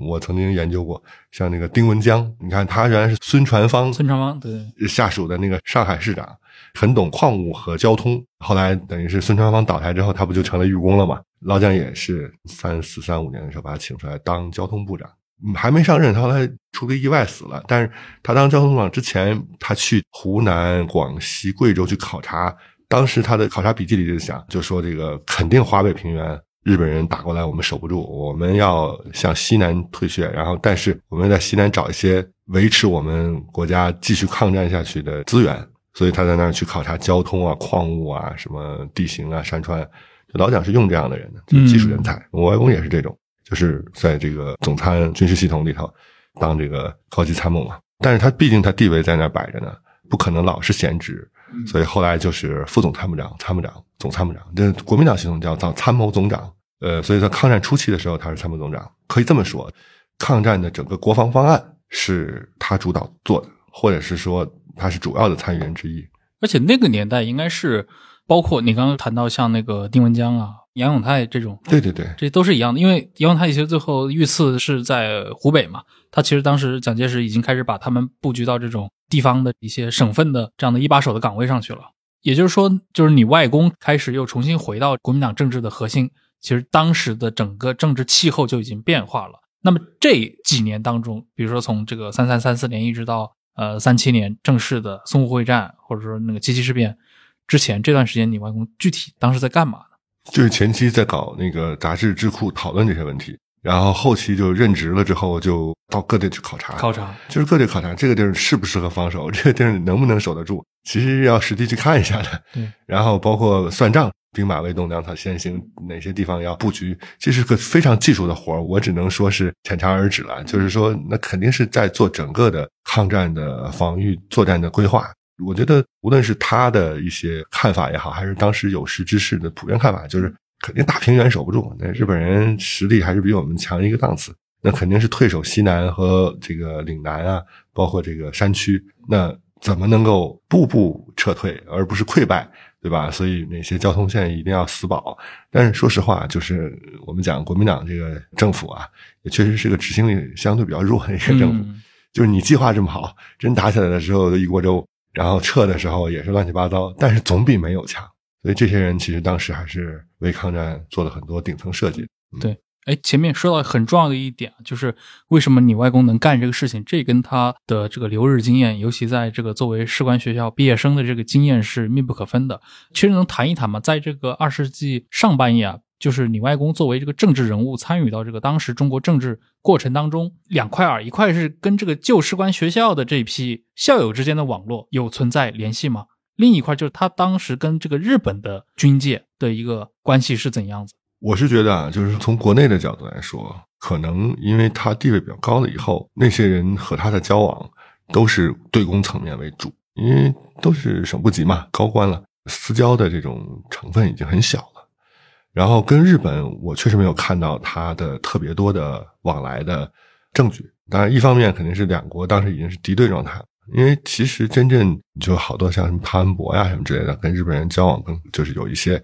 我曾经研究过，像那个丁文江，你看他原来是孙传芳孙传芳对，下属的那个上海市长，很懂矿物和交通。后来等于是孙传芳倒台之后，他不就成了御工了吗？老蒋也是三四三五年的时候把他请出来当交通部长，还没上任，他后来出个意外死了。但是他当交通部长之前，他去湖南、广西、贵州去考察，当时他的考察笔记里就想，就说这个肯定华北平原。日本人打过来，我们守不住，我们要向西南退却，然后但是我们在西南找一些维持我们国家继续抗战下去的资源，所以他在那儿去考察交通啊、矿物啊、什么地形啊、山川。老蒋是用这样的人的，就是技术人才。我外公也是这种，就是在这个总参军事系统里头当这个高级参谋嘛。但是他毕竟他地位在那儿摆着呢，不可能老是闲职，所以后来就是副总参谋长、参谋长、总参谋长。这国民党系统叫叫参谋总长。呃，所以在抗战初期的时候，他是参谋总长，可以这么说，抗战的整个国防方案是他主导做的，或者是说他是主要的参与人之一。而且那个年代应该是包括你刚刚谈到像那个丁文江啊、杨永泰这种，对对对，这都是一样的。因为杨永泰其实最后遇刺是在湖北嘛，他其实当时蒋介石已经开始把他们布局到这种地方的一些省份的这样的一把手的岗位上去了。也就是说，就是你外公开始又重新回到国民党政治的核心，其实当时的整个政治气候就已经变化了。那么这几年当中，比如说从这个三三三四年一直到呃三七年正式的淞沪会战，或者说那个七七事变之前这段时间，你外公具体当时在干嘛呢？就是前期在搞那个杂志智库讨论这些问题，然后后期就任职了之后，就到各地去考察，考察就是各地考察这个地儿适不适合防守，这个地儿能不能守得住，其实要实地去看一下的。对，然后包括算账，兵马未动，粮草先行，哪些地方要布局，这是个非常技术的活儿，我只能说是浅尝而止了。就是说，那肯定是在做整个的抗战的防御作战的规划。我觉得，无论是他的一些看法也好，还是当时有识之士的普遍看法，就是肯定大平原守不住。那日本人实力还是比我们强一个档次，那肯定是退守西南和这个岭南啊，包括这个山区。那怎么能够步步撤退，而不是溃败，对吧？所以那些交通线一定要死保。但是说实话，就是我们讲国民党这个政府啊，也确实是个执行力相对比较弱的一个政府。嗯 就是你计划这么好，真打起来的时候一锅粥，然后撤的时候也是乱七八糟，但是总比没有强。所以这些人其实当时还是为抗战做了很多顶层设计。对，哎，前面说到很重要的一点，就是为什么你外公能干这个事情，这跟他的这个留日经验，尤其在这个作为士官学校毕业生的这个经验是密不可分的。其实能谈一谈吗？在这个二世纪上半叶啊，就是你外公作为这个政治人物，参与到这个当时中国政治过程当中，两块儿，一块是跟这个旧士官学校的这批校友之间的网络有存在联系吗？另一块就是他当时跟这个日本的军界的一个关系是怎样子？我是觉得啊，就是从国内的角度来说，可能因为他地位比较高了以后，那些人和他的交往都是对公层面为主，因为都是省部级嘛，高官了，私交的这种成分已经很小了。然后跟日本，我确实没有看到他的特别多的往来的证据。当然，一方面肯定是两国当时已经是敌对状态，因为其实真正就好多像什么潘恩伯呀什么之类的，跟日本人交往更就是有一些。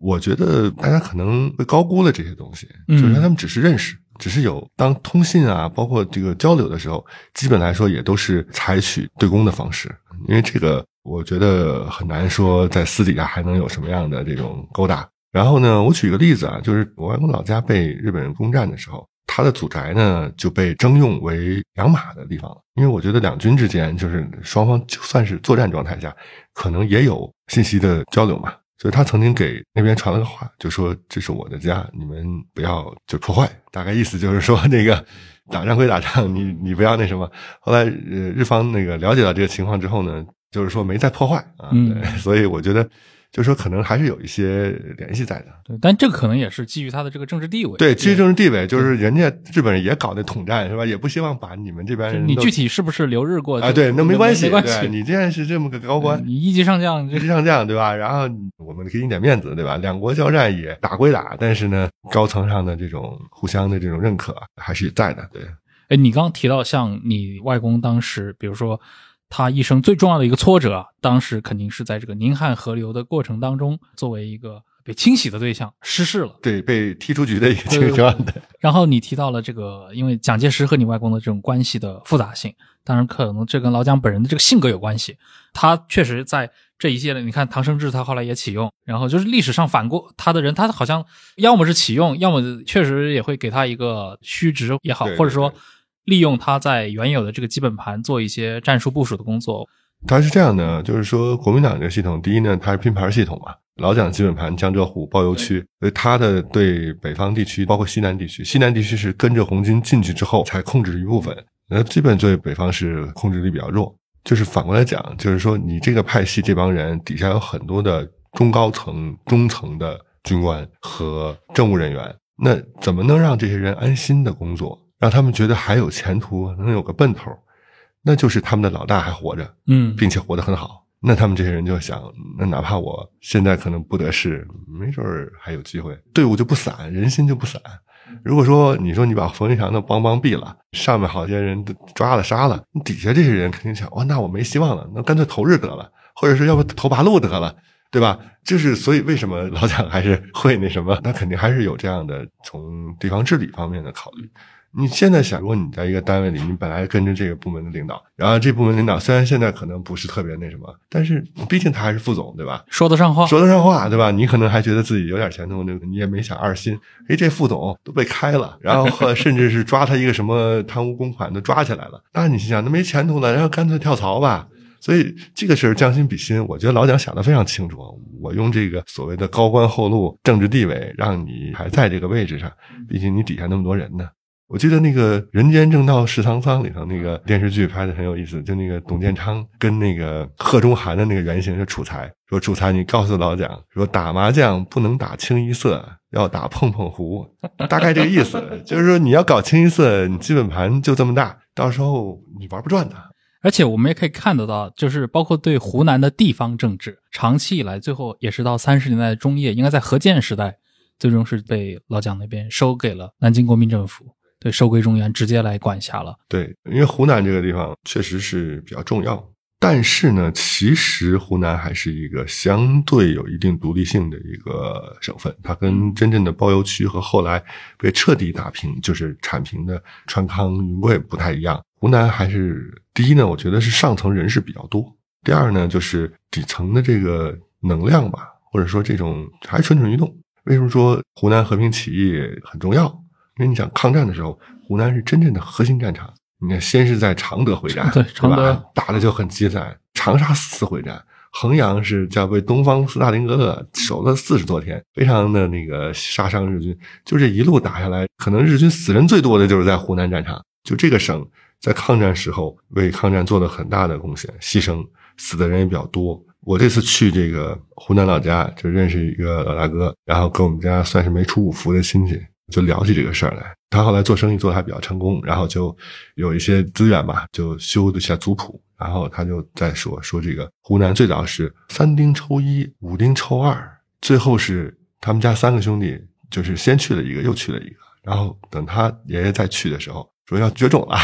我觉得大家可能会高估了这些东西，嗯就是他们只是认识，只是有当通信啊，包括这个交流的时候，基本来说也都是采取对公的方式，因为这个我觉得很难说在私底下还能有什么样的这种勾搭。然后呢，我举个例子啊，就是我外公老家被日本人攻占的时候，他的祖宅呢就被征用为养马的地方了。因为我觉得两军之间就是双方就算是作战状态下，可能也有信息的交流嘛。所以他曾经给那边传了个话，就说这是我的家，你们不要就破坏。大概意思就是说，那个 打仗归打仗，你你不要那什么。后来呃，日方那个了解到这个情况之后呢，就是说没再破坏啊。所以我觉得就是说可能还是有一些联系在的。对，但这个可能也是基于他的这个政治地位。对，基于政治地位，就是人家日本人也搞那统战是吧？也不希望把你们这边人你具体是不是留日过啊，对，那没关系，没关系。对你既然是这么个高官，你一级上将，一级上将对吧？然后我们给你点面子对吧？两国交战也打归打，但是呢，高层上的这种互相的这种认可还是在的。对，哎，你刚刚提到像你外公当时，比如说他一生最重要的一个挫折啊，当时肯定是在这个宁汉合流的过程当中，作为一个被清洗的对象失势了。对，被踢出局的一个情况的。然后你提到了这个，因为蒋介石和你外公的这种关系的复杂性，当然可能这跟老蒋本人的这个性格有关系。他确实在这一系列，你看唐生智他后来也启用，然后就是历史上反过他的人，他好像要么是启用，要么确实也会给他一个虚职也好，对对或者说对利用他在原有的这个基本盘做一些战术部署的工作。它是这样的，就是说国民党这个系统，第一呢，它是拼盘系统嘛，老蒋基本盘江浙沪包邮区，所以它的对北方地区，包括西南地区，西南地区是跟着红军进去之后才控制一部分，那基本对北方是控制力比较弱。就是反过来讲，就是说你这个派系这帮人底下有很多的中高层、中层的军官和政务人员，那怎么能让这些人安心的工作，让他们觉得还有前途，能有个奔头？那就是他们的老大还活着，嗯，并且活得很好。那他们这些人就想，那哪怕我现在可能不得势，没准儿还有机会，队伍就不散，人心就不散。如果说你说你把冯玉祥的帮帮毙了，上面好些人都抓了杀了，底下这些人肯定想，哇，那我没希望了，那干脆投日得了，或者是要不投八路得了，对吧？就是所以为什么老蒋还是会那什么？那肯定还是有这样的从地方治理方面的考虑。你现在想，如果你在一个单位里，你本来跟着这个部门的领导，然后这部门领导虽然现在可能不是特别那什么，但是毕竟他还是副总，对吧？说得上话，说得上话，对吧？你可能还觉得自己有点前途，那你也没想二心。哎，这副总都被开了，然后 甚至是抓他一个什么贪污公款都抓起来了，那你心想，那没前途了，然后干脆跳槽吧。所以这个事儿将心比心，我觉得老蒋想的非常清楚。我用这个所谓的高官厚禄、政治地位，让你还在这个位置上，毕竟你底下那么多人呢。我记得那个《人间正道是沧桑》里头那个电视剧拍的很有意思，就那个董建昌跟那个贺中涵的那个原型是楚才，说楚才，你告诉老蒋说打麻将不能打清一色，要打碰碰胡，大概这个意思，就是说你要搞清一色，你基本盘就这么大，到时候你玩不转的。而且我们也可以看得到，就是包括对湖南的地方政治，长期以来，最后也是到三十年代中叶，应该在何键时代，最终是被老蒋那边收给了南京国民政府，对，收归中原，直接来管辖了。对，因为湖南这个地方确实是比较重要，但是呢，其实湖南还是一个相对有一定独立性的一个省份，它跟真正的包邮区和后来被彻底打平，就是铲平的川康、云贵不太一样。湖南还是第一呢，我觉得是上层人士比较多。第二呢，就是底层的这个能量吧，或者说这种还蠢蠢欲动。为什么说湖南和平起义很重要？因为你讲抗战的时候，湖南是真正的核心战场。你看，先是在常德会战，对，常德打的就很凄惨。长沙四次会战，衡阳是叫被东方斯大林格勒守了四十多天，非常的那个杀伤日军。就这一路打下来，可能日军死人最多的就是在湖南战场。就这个省。在抗战时候为抗战做了很大的贡献，牺牲死的人也比较多。我这次去这个湖南老家，就认识一个老大哥，然后跟我们家算是没出五福的亲戚，就聊起这个事儿来。他后来做生意做的还比较成功，然后就有一些资源嘛，就修了一下族谱。然后他就在说说这个湖南最早是三丁抽一，五丁抽二，最后是他们家三个兄弟，就是先去了一个，又去了一个。然后等他爷爷再去的时候，说要绝种了。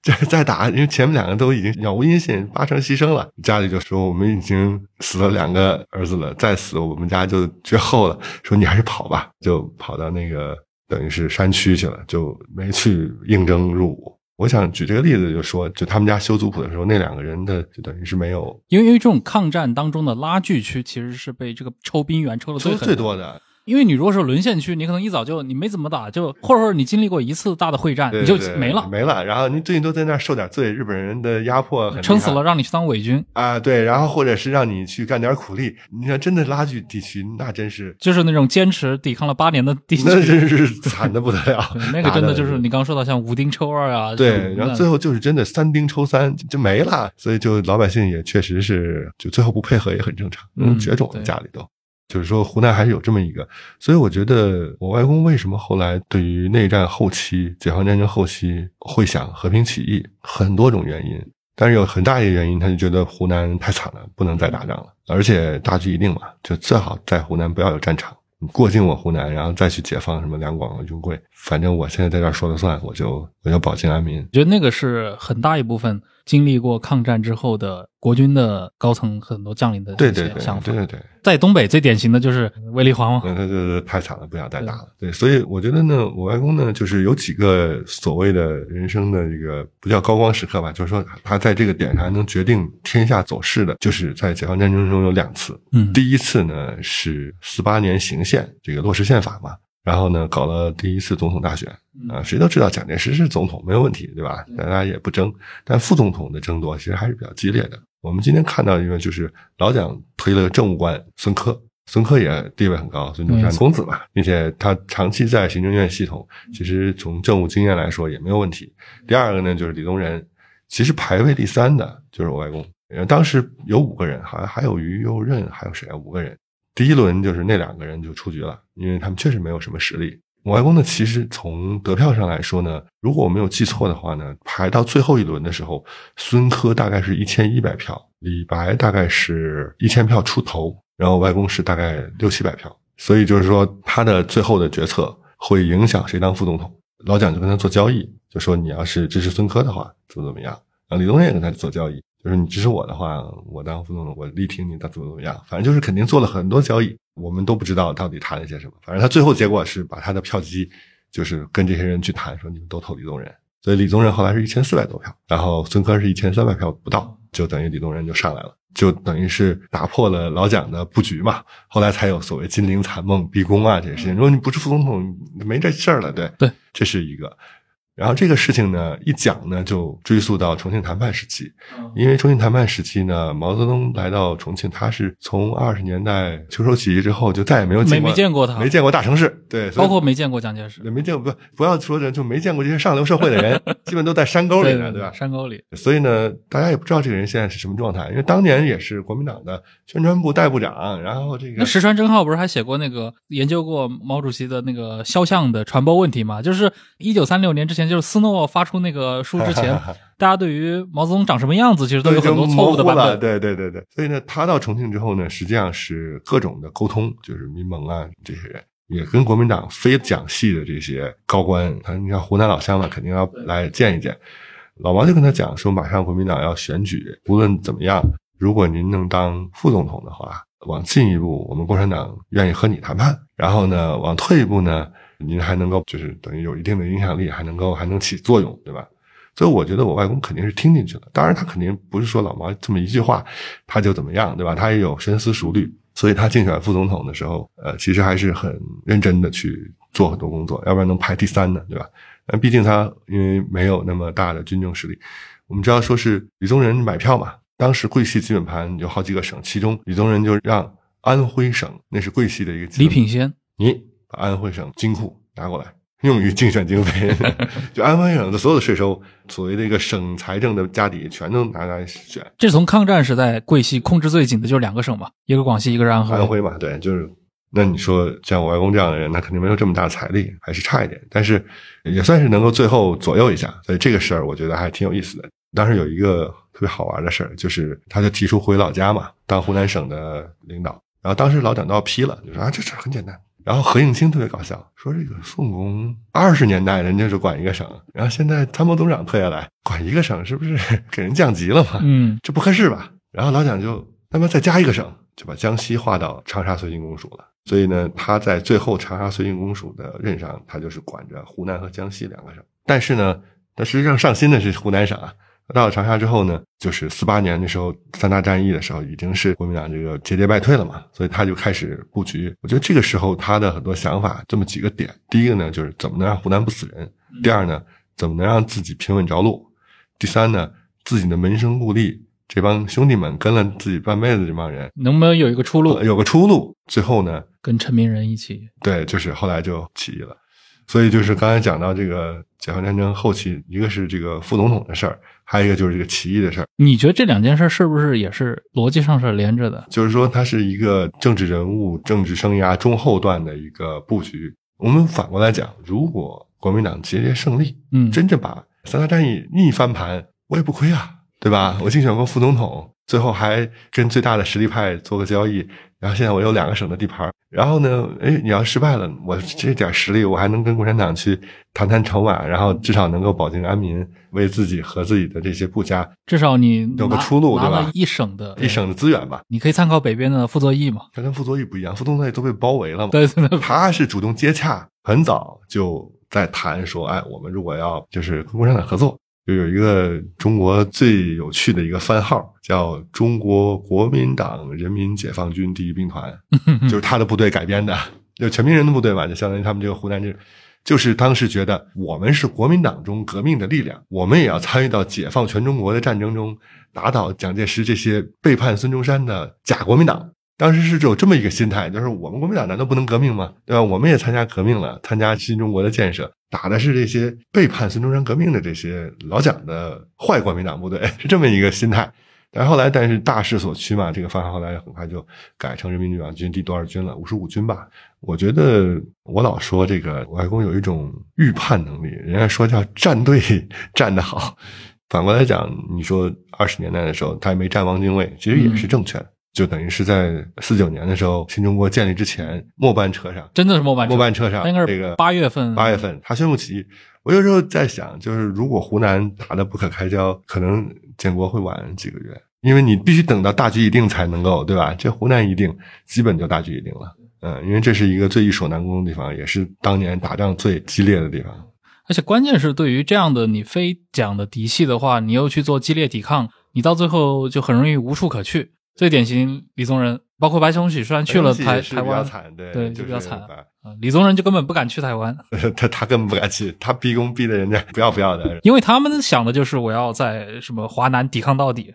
这再打，因为前面两个都已经杳无音信，八成牺牲了。家里就说我们已经死了两个儿子了，再死我们家就绝后了。说你还是跑吧，就跑到那个等于是山区去了，就没去应征入伍。我想举这个例子，就说就他们家修族谱的时候，那两个人的就等于是没有，因为因为这种抗战当中的拉锯区其实是被这个抽兵员抽的最最多的。因为你如果是沦陷区，你可能一早就你没怎么打，就或者说你经历过一次大的会战，你就没了，没了。然后你最近都在那儿受点罪，日本人的压迫，撑死了让你去当伪军啊，对。然后或者是让你去干点苦力。你看，真的拉锯地区，那真是就是那种坚持抵抗了八年的地区，那真是惨的不得了。那个真的就是你刚刚说到像五丁抽二啊，对。然后最后就是真的三丁抽三就没了，所以就老百姓也确实是就最后不配合也很正常，嗯，绝种了家里都。就是说，湖南还是有这么一个，所以我觉得我外公为什么后来对于内战后期、解放战争后期会想和平起义，很多种原因，但是有很大一个原因，他就觉得湖南太惨了，不能再打仗了，而且大局已定嘛，就最好在湖南不要有战场，你过境我湖南，然后再去解放什么两广、云贵，反正我现在在这儿说了算，我就我就保境安民。我觉得那个是很大一部分经历过抗战之后的国军的高层很多将领的对对对想法，对对对。在东北最典型的就是卫立煌嘛，对对对太惨了，不想再打了。对，所以我觉得呢，我外公呢，就是有几个所谓的人生的这个不叫高光时刻吧，就是说他在这个点上能决定天下走势的，就是在解放战争中有两次。嗯，第一次呢是四八年行宪，这个落实宪法嘛，然后呢搞了第一次总统大选啊，谁都知道蒋介石是总统没有问题，对吧？大家也不争，但副总统的争夺其实还是比较激烈的。我们今天看到一个，就是老蒋推了个政务官孙科，孙科也地位很高，孙中山公子嘛，并且他长期在行政院系统，其实从政务经验来说也没有问题。第二个呢，就是李宗仁，其实排位第三的就是我外公。当时有五个人，好像还有于右任，还有谁啊？五个人，第一轮就是那两个人就出局了，因为他们确实没有什么实力。我外公呢，其实从得票上来说呢，如果我没有记错的话呢，排到最后一轮的时候，孙科大概是一千一百票，李白大概是一千票出头，然后外公是大概六七百票，所以就是说他的最后的决策会影响谁当副总统。老蒋就跟他做交易，就说你要是支持孙科的话，怎么怎么样。然后李宗仁也跟他做交易。就是你支持我的话，我当副总统，我力挺你，他怎么怎么样？反正就是肯定做了很多交易，我们都不知道到底谈了些什么。反正他最后结果是把他的票基就是跟这些人去谈，说你们都投李宗仁。所以李宗仁后来是一千四百多票，然后孙科是一千三百票不到，就等于李宗仁就上来了，就等于是打破了老蒋的布局嘛。后来才有所谓金陵残梦、逼宫啊这些事情。如果你不是副总统，没这事儿了，对对，这是一个。然后这个事情呢，一讲呢，就追溯到重庆谈判时期，因为重庆谈判时期呢，毛泽东来到重庆，他是从二十年代秋收起义之后就再也没有没没见过他，没见过大城市，对，包括没见过蒋介石，没见过不不要说的就没见过这些上流社会的人，基本都在山沟里呢，对吧？山沟里，所以呢，大家也不知道这个人现在是什么状态，因为当年也是国民党的宣传部代部长，然后这个那石川真浩不是还写过那个研究过毛主席的那个肖像的传播问题吗？就是一九三六年之前，就是斯诺发。出那个书之前，大家对于毛泽东长什么样子，其实都有很多错误的版本。对对对对，所以呢，他到重庆之后呢，实际上是各种的沟通，就是民盟啊这些人，也跟国民党非讲戏的这些高官，他你像湖南老乡嘛，肯定要来见一见。老毛就跟他讲说，马上国民党要选举，无论怎么样，如果您能当副总统的话，往进一步，我们共产党愿意和你谈判。然后呢，往退一步呢。您还能够就是等于有一定的影响力，还能够还能起作用，对吧？所以我觉得我外公肯定是听进去了。当然，他肯定不是说老毛这么一句话他就怎么样，对吧？他也有深思熟虑。所以他竞选副总统的时候，呃，其实还是很认真的去做很多工作，要不然能排第三呢，对吧？但毕竟他因为没有那么大的军政实力。我们知道说是李宗仁买票嘛，当时桂系基本盘有好几个省，其中李宗仁就让安徽省那是桂系的一个李品仙，你。安徽省金库拿过来，用于竞选经费。就安徽省的所有的税收，所谓的一个省财政的家底，全都拿来选。这从抗战时代，桂系控制最紧的就是两个省嘛，一个广西，一个是安徽。安徽嘛，对，就是。那你说像我外公这样的人，他肯定没有这么大财力，还是差一点。但是也算是能够最后左右一下。所以这个事儿，我觉得还挺有意思的。当时有一个特别好玩的事儿，就是他就提出回老家嘛，当湖南省的领导。然后当时老蒋都要批了，就说啊，这事儿很简单。然后何应钦特别搞笑，说这个宋公二十年代人家就管一个省，然后现在参谋总长退下来管一个省，是不是 给人降级了嘛？嗯，这不合适吧？然后老蒋就那么再加一个省，就把江西划到长沙绥靖公署了。所以呢，他在最后长沙绥靖公署的任上，他就是管着湖南和江西两个省。但是呢，他实际上上心的是湖南省啊。到了长沙之后呢，就是四八年的时候，三大战役的时候，已经是国民党这个节节败退了嘛，所以他就开始布局。我觉得这个时候他的很多想法，这么几个点：第一个呢，就是怎么能让湖南不死人；第二呢，怎么能让自己平稳着陆；第三呢，自己的门生故吏这帮兄弟们跟了自己半辈子这帮人，能不能有一个出路？有个出路。最后呢，跟陈明仁一起，对，就是后来就起义了。所以就是刚才讲到这个解放战争后期，一个是这个副总统的事儿，还有一个就是这个起义的事儿。你觉得这两件事是不是也是逻辑上是连着的？就是说，它是一个政治人物政治生涯中后段的一个布局。我们反过来讲，如果国民党节节胜利，嗯，真正把三大战役逆翻盘，我也不亏啊，对吧？我竞选过副总统，最后还跟最大的实力派做个交易。然后现在我有两个省的地盘，然后呢，哎，你要失败了，我这点实力，我还能跟共产党去谈谈筹码，然后至少能够保境安民，为自己和自己的这些部家，至少你有个出路，对吧？一省的一省的资源吧，你可以参考北边的傅作义嘛。他跟傅作义不一样，傅作义都被包围了嘛。对对对，他是主动接洽，很早就在谈说，哎，我们如果要就是跟共产党合作。就有一个中国最有趣的一个番号，叫“中国国民党人民解放军第一兵团 ”，就是他的部队改编的，就全民人的部队嘛，就相当于他们这个湖南这，就是当时觉得我们是国民党中革命的力量，我们也要参与到解放全中国的战争中，打倒蒋介石这些背叛孙中山的假国民党。当时是有这么一个心态，就是我们国民党难道不能革命吗？对吧？我们也参加革命了，参加新中国的建设。打的是这些背叛孙中山革命的这些老蒋的坏国民党部队，是这么一个心态。但是后来，但是大势所趋嘛，这个番号后来很快就改成人民解放军第多少军了？五十五军吧。我觉得我老说这个外公有一种预判能力，人家说叫站队 站得好。反过来讲，你说二十年代的时候他也没站汪精卫，其实也是正确的。就等于是在四九年的时候，新中国建立之前，末班车上真的是末班末班车上，应该是这个八月份，八月份他宣布起义。我有时候在想，就是如果湖南打得不可开交，可能建国会晚几个月，因为你必须等到大局已定才能够，对吧？这湖南一定，基本就大局已定了。嗯，因为这是一个最易守难攻的地方，也是当年打仗最激烈的地方。而且关键是，对于这样的你非讲的嫡系的话，你又去做激烈抵抗，你到最后就很容易无处可去。最典型李宗仁，包括白崇禧，虽然去了台台湾，惨，对对，就比较惨啊。李宗仁就根本不敢去台湾，他他根本不敢去，他逼宫逼的人家不要不要的，因为他们想的就是我要在什么华南抵抗到底。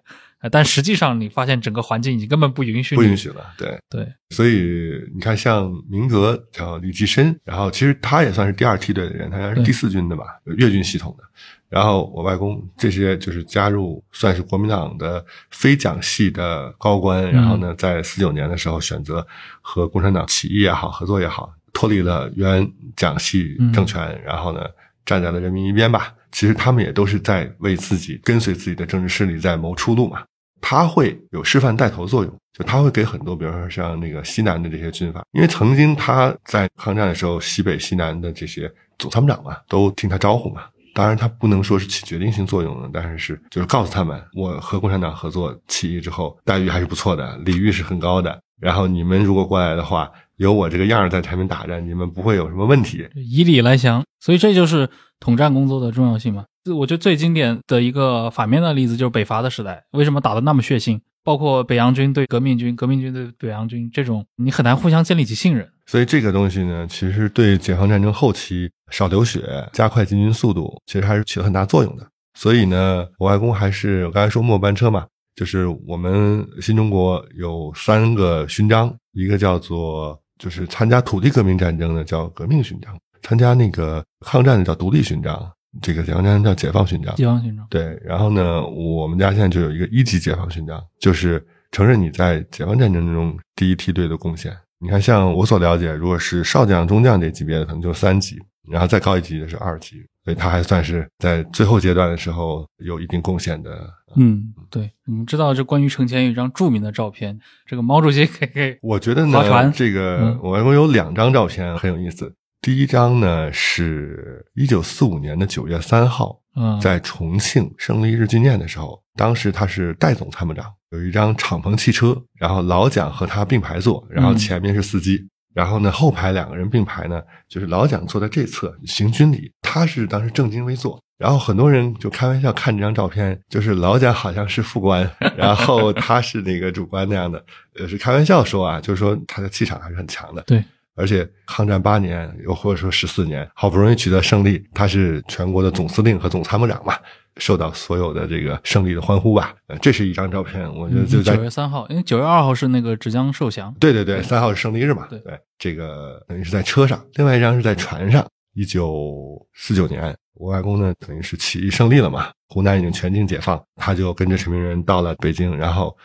但实际上，你发现整个环境已经根本不允许，不允许了。对对，所以你看，像明德叫李济深，然后其实他也算是第二梯队的人，他应该是第四军的吧，粤军系统的。然后我外公这些就是加入，算是国民党的非蒋系的高官。然后呢，在四九年的时候选择和共产党起义也好，合作也好，脱离了原蒋系政权，然后呢，站在了人民一边吧。其实他们也都是在为自己跟随自己的政治势力在谋出路嘛。他会有示范带头作用，就他会给很多，比如说像那个西南的这些军阀，因为曾经他在抗战的时候，西北、西南的这些总参谋长嘛，都听他招呼嘛。当然，他不能说是起决定性作用的，但是是就是告诉他们，我和共产党合作起义之后，待遇还是不错的，礼遇是很高的。然后你们如果过来的话，有我这个样儿在前面打着，你们不会有什么问题。以礼来降，所以这就是统战工作的重要性嘛。我觉得最经典的一个反面的例子就是北伐的时代，为什么打得那么血腥？包括北洋军对革命军、革命军对北洋军这种，你很难互相建立起信任。所以这个东西呢，其实对解放战争后期少流血、加快进军速度，其实还是起了很大作用的。所以呢，我外公还是我刚才说末班车嘛，就是我们新中国有三个勋章，一个叫做就是参加土地革命战争的叫革命勋章，参加那个抗战的叫独立勋章。这个解放战争叫解放勋章，解放勋章对。然后呢，我们家现在就有一个一级解放勋章，就是承认你在解放战争中第一梯队的贡献。你看，像我所了解，如果是少将、中将这级别的，可能就三级，然后再高一级的是二级，所以他还算是在最后阶段的时候有一定贡献的。嗯，对。你们知道，这关于程前有一张著名的照片，这个毛主席给给我觉得呢，这个我外公有两张照片很有意思。第一张呢，是一九四五年的九月三号，嗯，在重庆胜利日纪念的时候，当时他是代总参谋长，有一张敞篷汽车，然后老蒋和他并排坐，然后前面是司机，然后呢后排两个人并排呢，就是老蒋坐在这侧行军礼，他是当时正襟危坐，然后很多人就开玩笑看这张照片，就是老蒋好像是副官，然后他是那个主官那样的，呃，是开玩笑说啊，就是说他的气场还是很强的，对。而且抗战八年，又或者说十四年，好不容易取得胜利，他是全国的总司令和总参谋长嘛，受到所有的这个胜利的欢呼吧。呃，这是一张照片，我觉得就在九月三号，因为九月二号是那个芷江受降。对对对，三号是胜利日嘛。对对，这个等于是在车上，另外一张是在船上。一九四九年，我外公呢等于是起义胜利了嘛，湖南已经全境解放，他就跟着陈明仁到了北京，然后。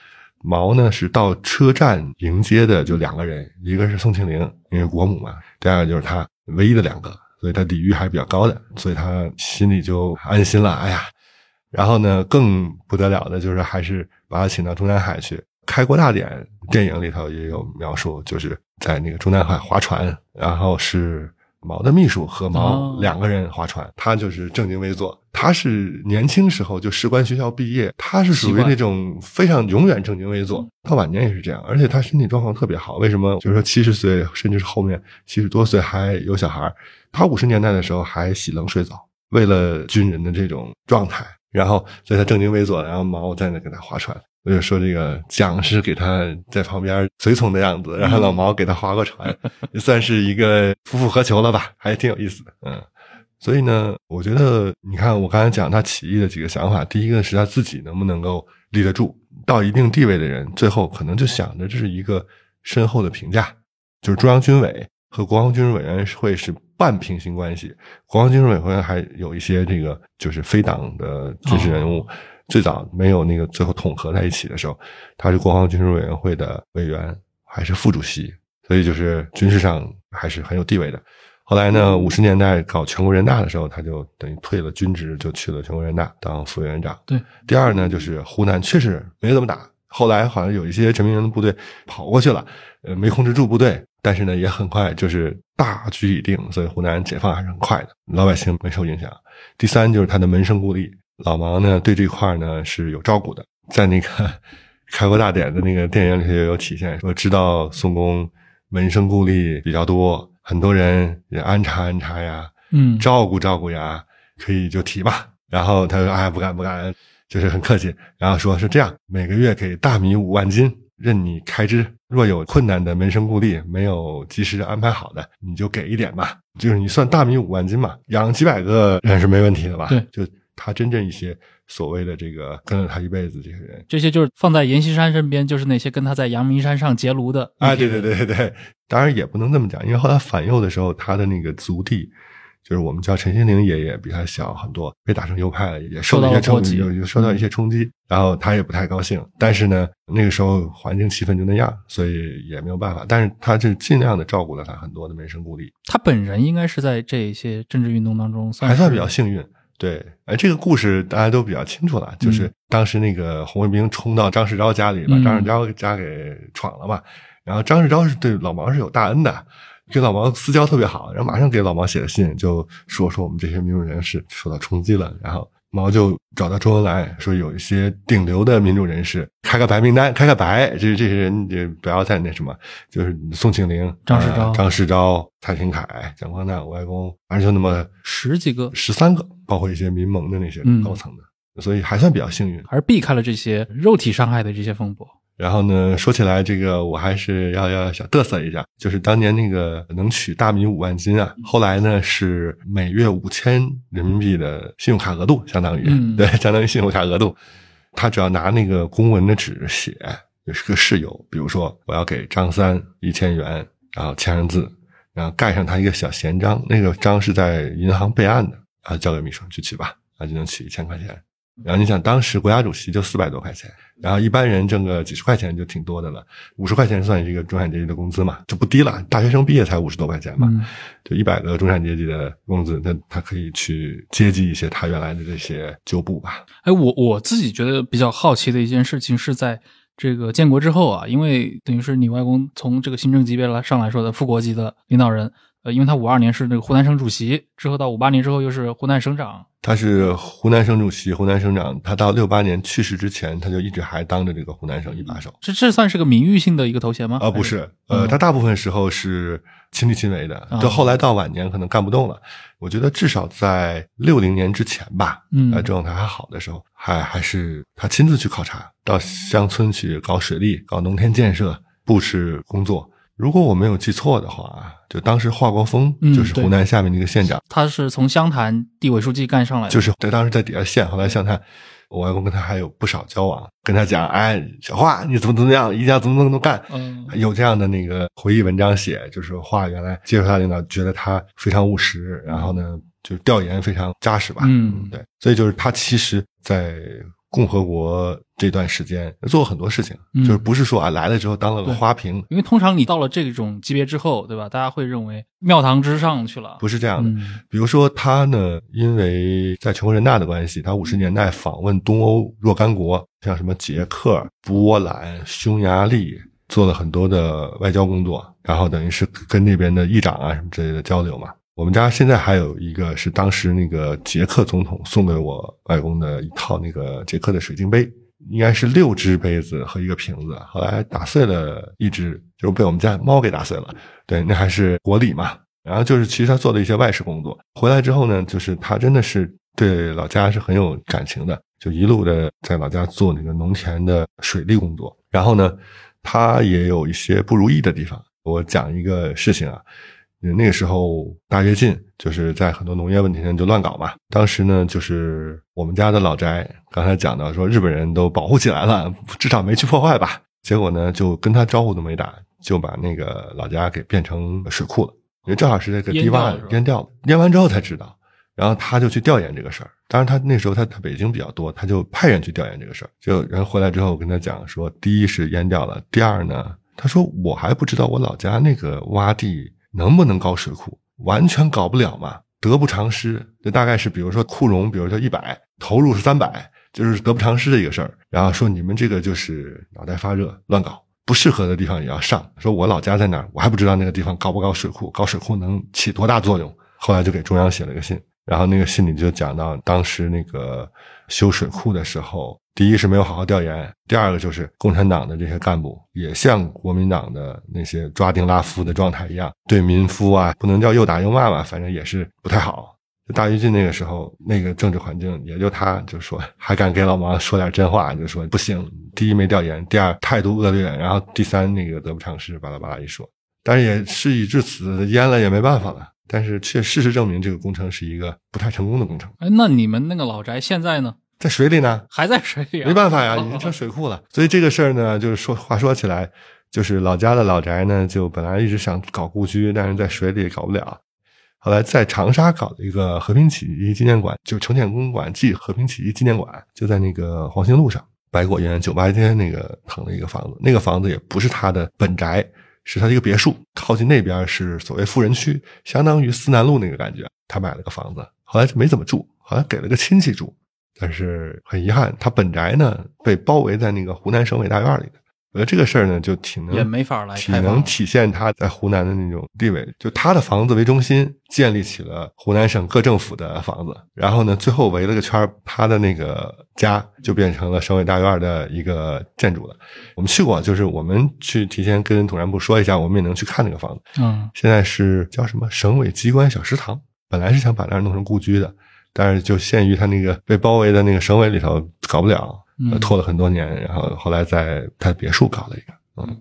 毛呢是到车站迎接的，就两个人，一个是宋庆龄，因为国母嘛；第二个就是他唯一的两个，所以他礼遇还比较高的，所以他心里就安心了。哎呀，然后呢，更不得了的就是还是把他请到中南海去开国大典，电影里头也有描述，就是在那个中南海划船，然后是。毛的秘书和毛两个人划船，他就是正襟危坐。他是年轻时候就士官学校毕业，他是属于那种非常永远正襟危坐。他晚年也是这样，而且他身体状况特别好。为什么？就是说七十岁，甚至是后面七十多岁还有小孩。他五十年代的时候还洗冷水澡，为了军人的这种状态。然后在他正襟危坐，然后毛在那给他划船。我就说这个蒋是给他在旁边随从的样子，然后老毛给他划个船，也算是一个夫复何求了吧，还挺有意思的。嗯，所以呢，我觉得你看我刚才讲他起义的几个想法，第一个是他自己能不能够立得住，到一定地位的人，最后可能就想着这是一个深厚的评价，就是中央军委和国防军事委员会是半平行关系，国防军事委员会还有一些这个就是非党的军事人物。最早没有那个最后统合在一起的时候，他是国防军事委员会的委员，还是副主席，所以就是军事上还是很有地位的。后来呢，五十年代搞全国人大的时候，他就等于退了军职，就去了全国人大当副委员长。对，第二呢，就是湖南确实没怎么打，后来好像有一些陈明仁的部队跑过去了，呃，没控制住部队，但是呢，也很快就是大局已定，所以湖南解放还是很快的，老百姓没受影响。第三就是他的门生故吏。老毛呢，对这块呢是有照顾的，在那个 开国大典的那个电影里头也有体现，说知道宋公门生故吏比较多，很多人也安插安插呀，嗯，照顾照顾呀，可以就提吧。然后他说：“哎，不敢不敢，就是很客气。”然后说是这样，每个月给大米五万斤，任你开支。若有困难的门生故吏没有及时安排好的，你就给一点吧。就是你算大米五万斤嘛，养几百个人是没问题的吧？对，就他真正一些所谓的这个跟了他一辈子这些人，这些就是放在阎锡山身边，就是那些跟他在阳明山上结庐的啊，对对对对对，当然也不能这么讲，因为后来反右的时候，他的那个族弟，就是我们叫陈新龄爷爷，比他小很多，被打成右派了，也受到一些冲击，有有受到一些冲击，然后他也不太高兴，但是呢，那个时候环境气氛就那样，所以也没有办法，但是他是尽量的照顾了他很多的门生故吏，他本人应该是在这些政治运动当中算还算比较幸运。对，哎，这个故事大家都比较清楚了，就是当时那个红卫兵冲到张世钊家里，把张世钊家给闯了嘛。然后张世钊是对老毛是有大恩的，跟老毛私交特别好，然后马上给老毛写了信，就说说我们这些民主人士受到冲击了，然后。毛就找到周恩来说，有一些顶流的民主人士，开个白名单，开个白，这这些人就不要再那什么，就是宋庆龄、张世钊、张世钊、蔡廷锴、蒋光鼐、我外公，反正就那么十几个、十三个，包括一些民盟的那些高层的，所以还算比较幸运，还是避开了这些肉体伤害的这些风波。然后呢，说起来这个，我还是要要小嘚瑟一下，就是当年那个能取大米五万斤啊，后来呢是每月五千人民币的信用卡额度，相当于 对，相当于信用卡额度。他只要拿那个公文的纸写，就是个事由，比如说我要给张三一千元，然后签上字，然后盖上他一个小闲章，那个章是在银行备案的，啊，交给秘书去取吧，啊，就能取一千块钱。然后你想，当时国家主席就四百多块钱，然后一般人挣个几十块钱就挺多的了，五十块钱算一个中产阶级的工资嘛，就不低了。大学生毕业才五十多块钱嘛，就一百个中产阶级的工资，那他可以去接济一些他原来的这些旧部吧。哎，我我自己觉得比较好奇的一件事情是在这个建国之后啊，因为等于是你外公从这个行政级别来上来说的副国级的领导人。呃，因为他五二年是那个湖南省主席，之后到五八年之后又是湖南省长。他是湖南省主席、湖南省长。他到六八年去世之前，他就一直还当着这个湖南省一把手。这这算是个名誉性的一个头衔吗？啊，不是，呃，他大部分时候是亲力亲为的。就后来到晚年可能干不动了。我觉得至少在六零年之前吧，呃，状态还好的时候，还还是他亲自去考察，到乡村去搞水利、搞农田建设、布置工作。如果我没有记错的话，就当时华国锋就是湖南下面的一个县长，他是从湘潭地委书记干上来的，就是在当时在底下县，后来湘潭，我外公跟他还有不少交往，跟他讲，哎，小华你怎么怎么样，一定要怎么怎么干，嗯，有这样的那个回忆文章写，就是华原来接受他领导，觉得他非常务实，然后呢，就是调研非常扎实吧，嗯，对，所以就是他其实，在。共和国这段时间做过很多事情，就是不是说啊来了之后当了个花瓶，因为通常你到了这种级别之后，对吧？大家会认为庙堂之上去了，不是这样的。比如说他呢，因为在全国人大的关系，他五十年代访问东欧若干国，像什么捷克、波兰、匈牙利，做了很多的外交工作，然后等于是跟那边的议长啊什么之类的交流嘛。我们家现在还有一个是当时那个捷克总统送给我外公的一套那个捷克的水晶杯，应该是六只杯子和一个瓶子，后来打碎了一只，就是被我们家猫给打碎了。对，那还是国礼嘛。然后就是其实他做了一些外事工作，回来之后呢，就是他真的是对老家是很有感情的，就一路的在老家做那个农田的水利工作。然后呢，他也有一些不如意的地方。我讲一个事情啊。那个时候大跃进就是在很多农业问题上就乱搞嘛。当时呢，就是我们家的老宅，刚才讲到说日本人都保护起来了，至少没去破坏吧。结果呢，就跟他招呼都没打，就把那个老家给变成水库了。因为正好是那个堤坝淹掉了，淹完之后才知道，然后他就去调研这个事儿。当然他那时候他他北京比较多，他就派人去调研这个事儿。就人回来之后跟他讲说，第一是淹掉了，第二呢，他说我还不知道我老家那个洼地。能不能搞水库？完全搞不了嘛，得不偿失。这大概是，比如说库容，比如说一百，投入是三百，就是得不偿失的一个事儿。然后说你们这个就是脑袋发热，乱搞，不适合的地方也要上。说我老家在哪儿，我还不知道那个地方搞不搞水库，搞水库能起多大作用。后来就给中央写了个信，然后那个信里就讲到，当时那个修水库的时候，第一是没有好好调研，第二个就是共产党的这些干部也像国民党的那些抓丁拉夫的状态一样，对民夫啊不能叫又打又骂吧，反正也是不太好。大跃进那个时候，那个政治环境也就他就说还敢给老毛说点真话，就说不行，第一没调研，第二态度恶劣，然后第三那个得不偿失，巴拉巴拉一说。但是也事已至此，淹了也没办法了。但是却事实证明，这个工程是一个不太成功的工程。哎，那你们那个老宅现在呢？在水里呢，还在水里，没办法呀，已经成水库了。所以这个事儿呢，就是说话说起来，就是老家的老宅呢，就本来一直想搞故居，但是在水里搞不了。后来在长沙搞了一个和平起义纪念馆，就城建公馆暨和平起义纪念馆，就在那个黄兴路上，百果园酒吧街那个腾了一个房子。那个房子也不是他的本宅，是他的一个别墅，靠近那边是所谓富人区，相当于思南路那个感觉。他买了个房子，后来就没怎么住，好像给了个亲戚住。但是很遗憾，他本宅呢被包围在那个湖南省委大院里的。我觉得这个事儿呢，就挺能也没法来，挺能体现他在湖南的那种地位。就他的房子为中心，建立起了湖南省各政府的房子，然后呢，最后围了个圈他的那个家就变成了省委大院的一个建筑了。我们去过，就是我们去提前跟统战部说一下，我们也能去看那个房子。嗯，现在是叫什么省委机关小食堂，本来是想把那儿弄成故居的。但是就限于他那个被包围的那个省委里头搞不了，拖了很多年，然后后来在他别墅搞了一个。嗯，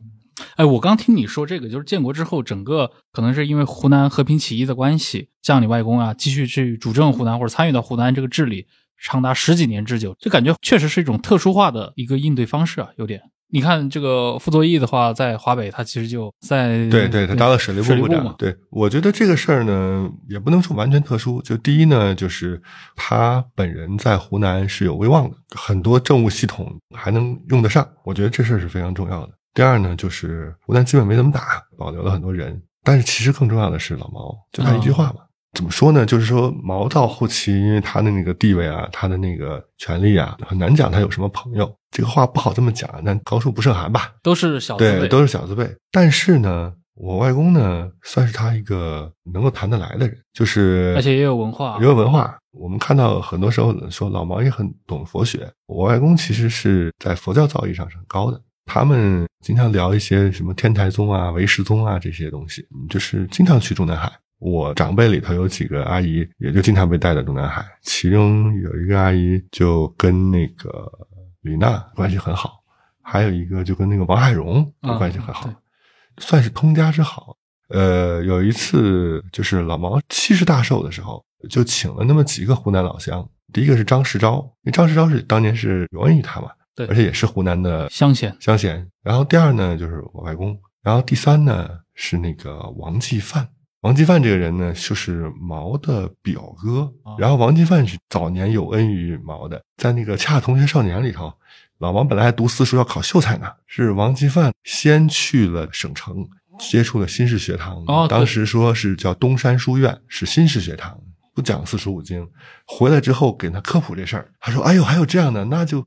哎，我刚听你说这个，就是建国之后，整个可能是因为湖南和平起义的关系，像你外公啊，继续去主政湖南或者参与到湖南这个治理，长达十几年之久，就感觉确实是一种特殊化的一个应对方式啊，有点。你看这个傅作义的话，在华北，他其实就在对对，他当了水利部部长。对，我觉得这个事儿呢，也不能说完全特殊。就第一呢，就是他本人在湖南是有威望的，很多政务系统还能用得上。我觉得这事儿是非常重要的。第二呢，就是湖南基本没怎么打，保留了很多人。但是其实更重要的是老毛，就他一句话嘛。怎么说呢？就是说毛到后期，因为他的那个地位啊，他的那个权力啊，很难讲他有什么朋友。这个话不好这么讲，但高处不胜寒吧，都是小字辈，对，都是小字辈。但是呢，我外公呢，算是他一个能够谈得来的人，就是而且也有文化，也有文化。我们看到很多时候说老毛也很懂佛学，我外公其实是在佛教造诣上是很高的。他们经常聊一些什么天台宗啊、唯识宗啊这些东西，就是经常去中南海。我长辈里头有几个阿姨，也就经常被带到中南海，其中有一个阿姨就跟那个。李娜关系很好，还有一个就跟那个王海荣关系很好，算是通家之好。呃，有一次就是老毛七十大寿的时候，就请了那么几个湖南老乡。第一个是张世钊，因为张世钊是当年是有恩于他嘛，对，而且也是湖南的乡贤乡贤。然后第二呢就是我外公，然后第三呢是那个王继范。王继范这个人呢，就是毛的表哥。然后王继范是早年有恩于毛的，在那个《恰同学少年》里头，老王本来还读私塾要考秀才呢，是王继范先去了省城，接触了新式学堂。当时说是叫东山书院，是新式学堂，不讲四书五经。回来之后给他科普这事儿，他说：“哎呦，还有这样的，那就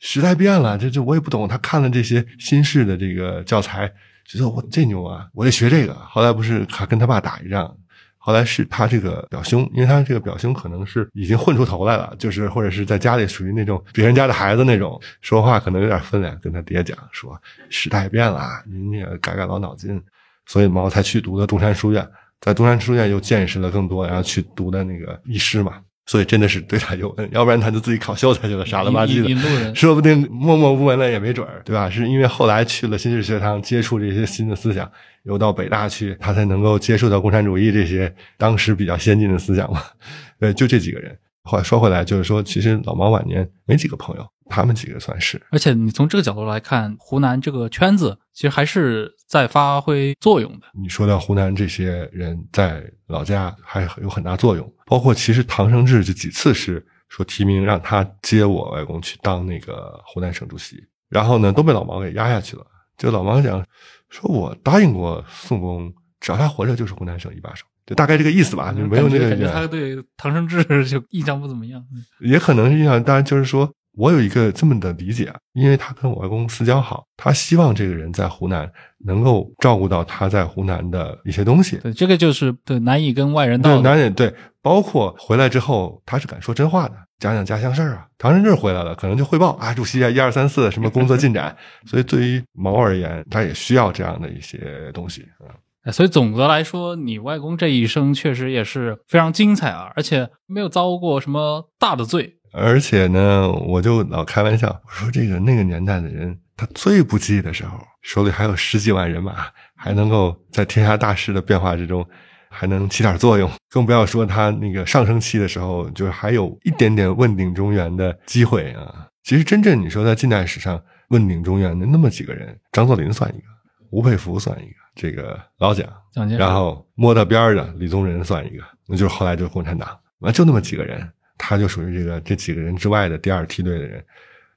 时代变了，这这我也不懂。”他看了这些新式的这个教材。觉得我这牛啊，我得学这个。后来不是还跟他爸打一仗，后来是他这个表兄，因为他这个表兄可能是已经混出头来了，就是或者是在家里属于那种别人家的孩子那种，说话可能有点分量，跟他爹讲说时代变了，您也改改老脑筋。所以毛才去读的东山书院，在东山书院又见识了更多，然后去读的那个医师嘛。所以真的是对他有恩，要不然他就自己考秀才去了，傻了吧唧的，说不定默默无闻了也没准儿，对吧？是因为后来去了新式学堂，接触这些新的思想，又到北大去，他才能够接触到共产主义这些当时比较先进的思想嘛。对，就这几个人。话说回来，就是说，其实老毛晚年没几个朋友，他们几个算是。而且你从这个角度来看，湖南这个圈子其实还是在发挥作用的。你说到湖南这些人在老家还有很大作用，包括其实唐生智这几次是说提名让他接我外公去当那个湖南省主席，然后呢都被老毛给压下去了。就老毛讲说，我答应过宋公，只要他活着就是湖南省一把手。就大概这个意思吧，就没有那个感觉他对唐生智 就印象不怎么样。也可能是印象，当然就是说，我有一个这么的理解啊，因为他跟我外公私交好，他希望这个人在湖南能够照顾到他在湖南的一些东西。对，这个就是对难以跟外人道对，难以对，包括回来之后，他是敢说真话的，讲讲家乡事儿啊。唐生智回来了，可能就汇报啊，主席啊，一二三四什么工作进展。所以对于毛而言，他也需要这样的一些东西所以总的来说，你外公这一生确实也是非常精彩啊，而且没有遭过什么大的罪。而且呢，我就老开玩笑，我说这个那个年代的人，他最不济的时候，手里还有十几万人马，还能够在天下大势的变化之中，还能起点作用。更不要说他那个上升期的时候，就是还有一点点问鼎中原的机会啊。其实真正你说在近代史上问鼎中原的那么几个人，张作霖算一个，吴佩孚算一个，这个老蒋，蒋介石，然后摸到边儿的李宗仁算一个，那就是后来就是共产党，完就那么几个人，他就属于这个这几个人之外的第二梯队的人，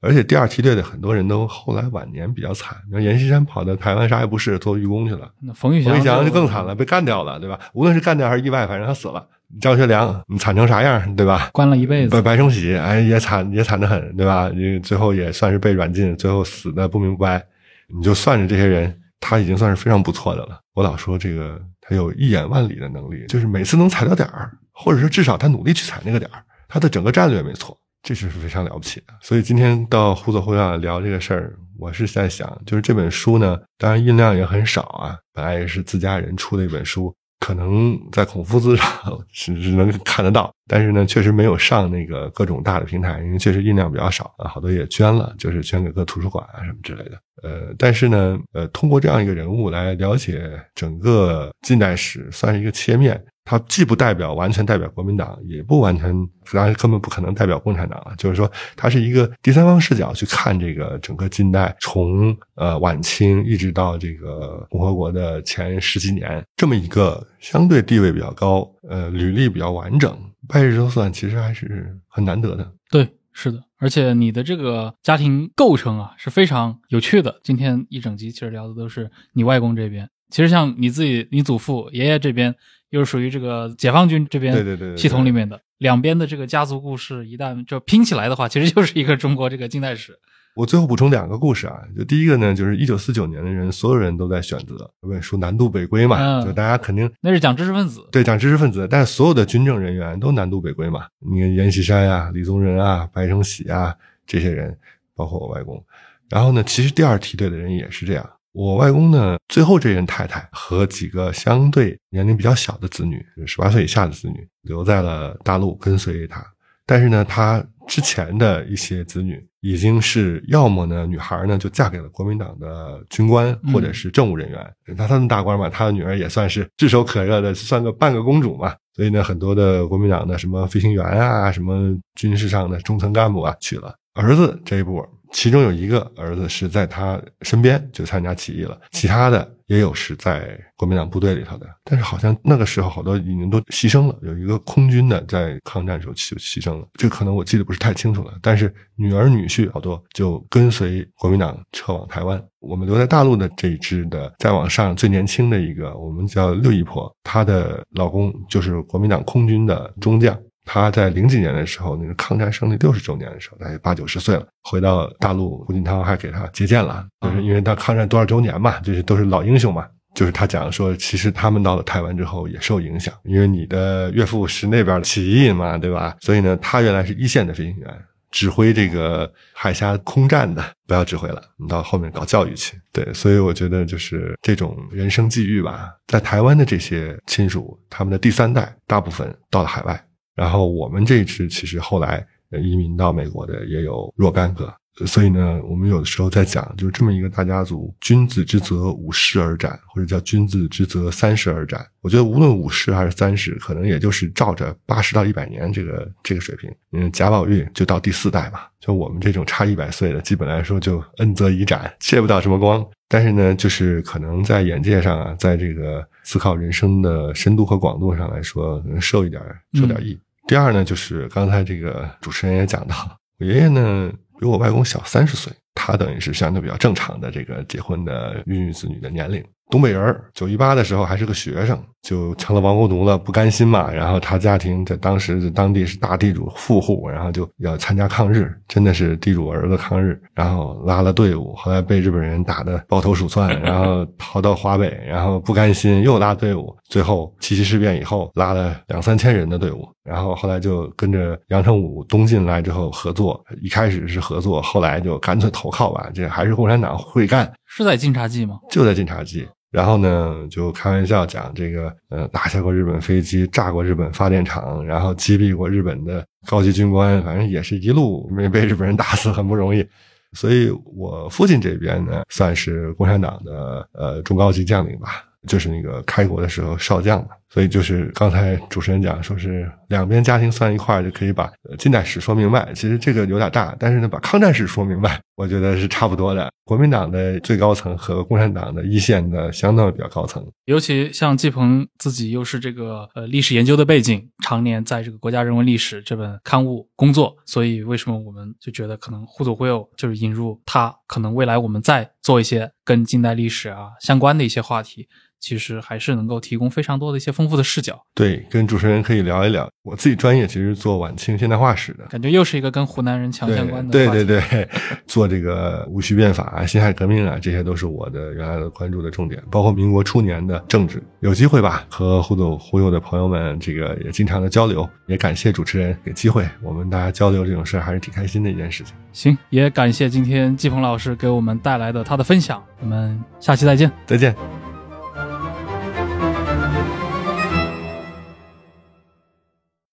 而且第二梯队的很多人都后来晚年比较惨，你看阎锡山跑到台湾啥也不是，做义工去了，那冯玉祥冯玉祥就更惨了，被干掉了，对吧？无论是干掉还是意外，反正他死了。张学良，你惨成啥样，对吧？关了一辈子。白白崇禧，哎，也惨，也惨得很，对吧？你最后也算是被软禁，最后死的不明不白。你就算着这些人，他已经算是非常不错的了。我老说这个，他有一眼万里的能力，就是每次能踩到点儿，或者是至少他努力去踩那个点儿，他的整个战略没错，这是非常了不起的。所以今天到互左互右聊这个事儿，我是在想，就是这本书呢，当然印量也很少啊，本来也是自家人出的一本书。可能在孔夫子上 是是能看得到，但是呢，确实没有上那个各种大的平台，因为确实印量比较少啊，好多也捐了，就是捐给各图书馆啊什么之类的。呃，但是呢，呃，通过这样一个人物来了解整个近代史，算是一个切面。它既不代表完全代表国民党，也不完全，当然根本不可能代表共产党了。就是说，它是一个第三方视角去看这个整个近代，从呃晚清一直到这个共和国的前十几年，这么一个相对地位比较高，呃，履历比较完整，掰着都算，其实还是很难得的。对，是的，而且你的这个家庭构成啊是非常有趣的。今天一整集其实聊的都是你外公这边，其实像你自己、你祖父、爷爷这边。又是属于这个解放军这边对对对系统里面的两边的这个家族故事，一旦就拼起来的话，其实就是一个中国这个近代史。我最后补充两个故事啊，就第一个呢，就是一九四九年的人，所有人都在选择这本书南渡北归嘛，嗯就大家肯定那是讲知识分子，对讲知识分子，但是所有的军政人员都南渡北归嘛。你看阎锡山呀、李宗仁啊、白崇禧啊这些人，包括我外公。然后呢，其实第二梯队的人也是这样。我外公呢，最后这任太太和几个相对年龄比较小的子女，十八岁以下的子女，留在了大陆跟随他。但是呢，他之前的一些子女已经是要么呢，女孩呢就嫁给了国民党的军官嗯或者是政务人员。他他们大官嘛，他的女儿也算是炙手可热的，算个半个公主嘛。所以呢，很多的国民党的什么飞行员啊，什么军事上的中层干部啊去了。儿子这一波，其中有一个儿子是在他身边就参加起义了，其他的也有是在国民党部队里头的。但是好像那个时候好多已经都牺牲了，有一个空军的在抗战时候就牺牲了，这可能我记得不是太清楚了。但是女儿女婿好多就跟随国民党撤往台湾。我们留在大陆的这一支的，再往上最年轻的一个，我们叫六姨婆，她的老公就是国民党空军的中将。他在零几年的时候，那个抗战胜利六十周年的时候，大概八九十岁了，回到大陆，胡锦涛还给他接见了，就是因为他抗战多少周年嘛，就是都是老英雄嘛。就是他讲说，其实他们到了台湾之后也受影响，因为你的岳父是那边的起义嘛，对吧？所以呢，他原来是一线的飞行员，指挥这个海峡空战的，不要指挥了，你到后面搞教育去。对，所以我觉得就是这种人生际遇吧，在台湾的这些亲属，他们的第三代大部分到了海外。然后我们这一支其实后来呃移民到美国的也有若干个，所以呢，我们有的时候在讲，就是这么一个大家族，君子之泽五世而斩，或者叫君子之泽三十而斩。我觉得无论五世还是三十，可能也就是照着八十到一百年这个这个水平。嗯，贾宝玉就到第四代嘛，就我们这种差一百岁的，基本来说就恩泽已斩，借不到什么光。但是呢，就是可能在眼界上啊，在这个思考人生的深度和广度上来说，可能受一点受点益。第二呢，就是刚才这个主持人也讲到，我爷爷呢比我外公小三十岁，他等于是相对比较正常的这个结婚的孕育子女的年龄。东北人儿，九一八的时候还是个学生，就成了亡国奴了，不甘心嘛。然后他家庭在当时当地是大地主富户，然后就要参加抗日，真的是地主儿子抗日。然后拉了队伍，后来被日本人打得抱头鼠窜，然后逃到华北，然后不甘心又拉队伍，最后七七事变以后拉了两三千人的队伍，然后后来就跟着杨成武东进来之后合作，一开始是合作，后来就干脆投靠吧，这还是共产党会干，是在晋察冀吗？就在晋察冀。然后呢，就开玩笑讲这个，呃，打下过日本飞机，炸过日本发电厂，然后击毙过日本的高级军官，反正也是一路没被日本人打死，很不容易。所以我父亲这边呢，算是共产党的呃中高级将领吧，就是那个开国的时候少将嘛。所以就是刚才主持人讲，说是两边家庭算一块儿就可以把近代史说明白。其实这个有点大，但是呢，把抗战史说明白，我觉得是差不多的。国民党的最高层和共产党的一线的相当比较高层，尤其像季鹏自己又是这个呃历史研究的背景，常年在这个《国家人文历史》这本刊物工作，所以为什么我们就觉得可能互左互右就是引入他，可能未来我们再做一些跟近代历史啊相关的一些话题。其实还是能够提供非常多的一些丰富的视角。对，跟主持人可以聊一聊。我自己专业其实做晚清现代化史的，感觉又是一个跟湖南人强相关的。对对对，做这个戊戌变法啊、辛亥革命啊，这些都是我的原来的关注的重点，包括民国初年的政治。有机会吧，和忽左忽右的朋友们这个也经常的交流。也感谢主持人给机会，我们大家交流这种事还是挺开心的一件事情。行，也感谢今天季鹏老师给我们带来的他的分享。我们下期再见，再见。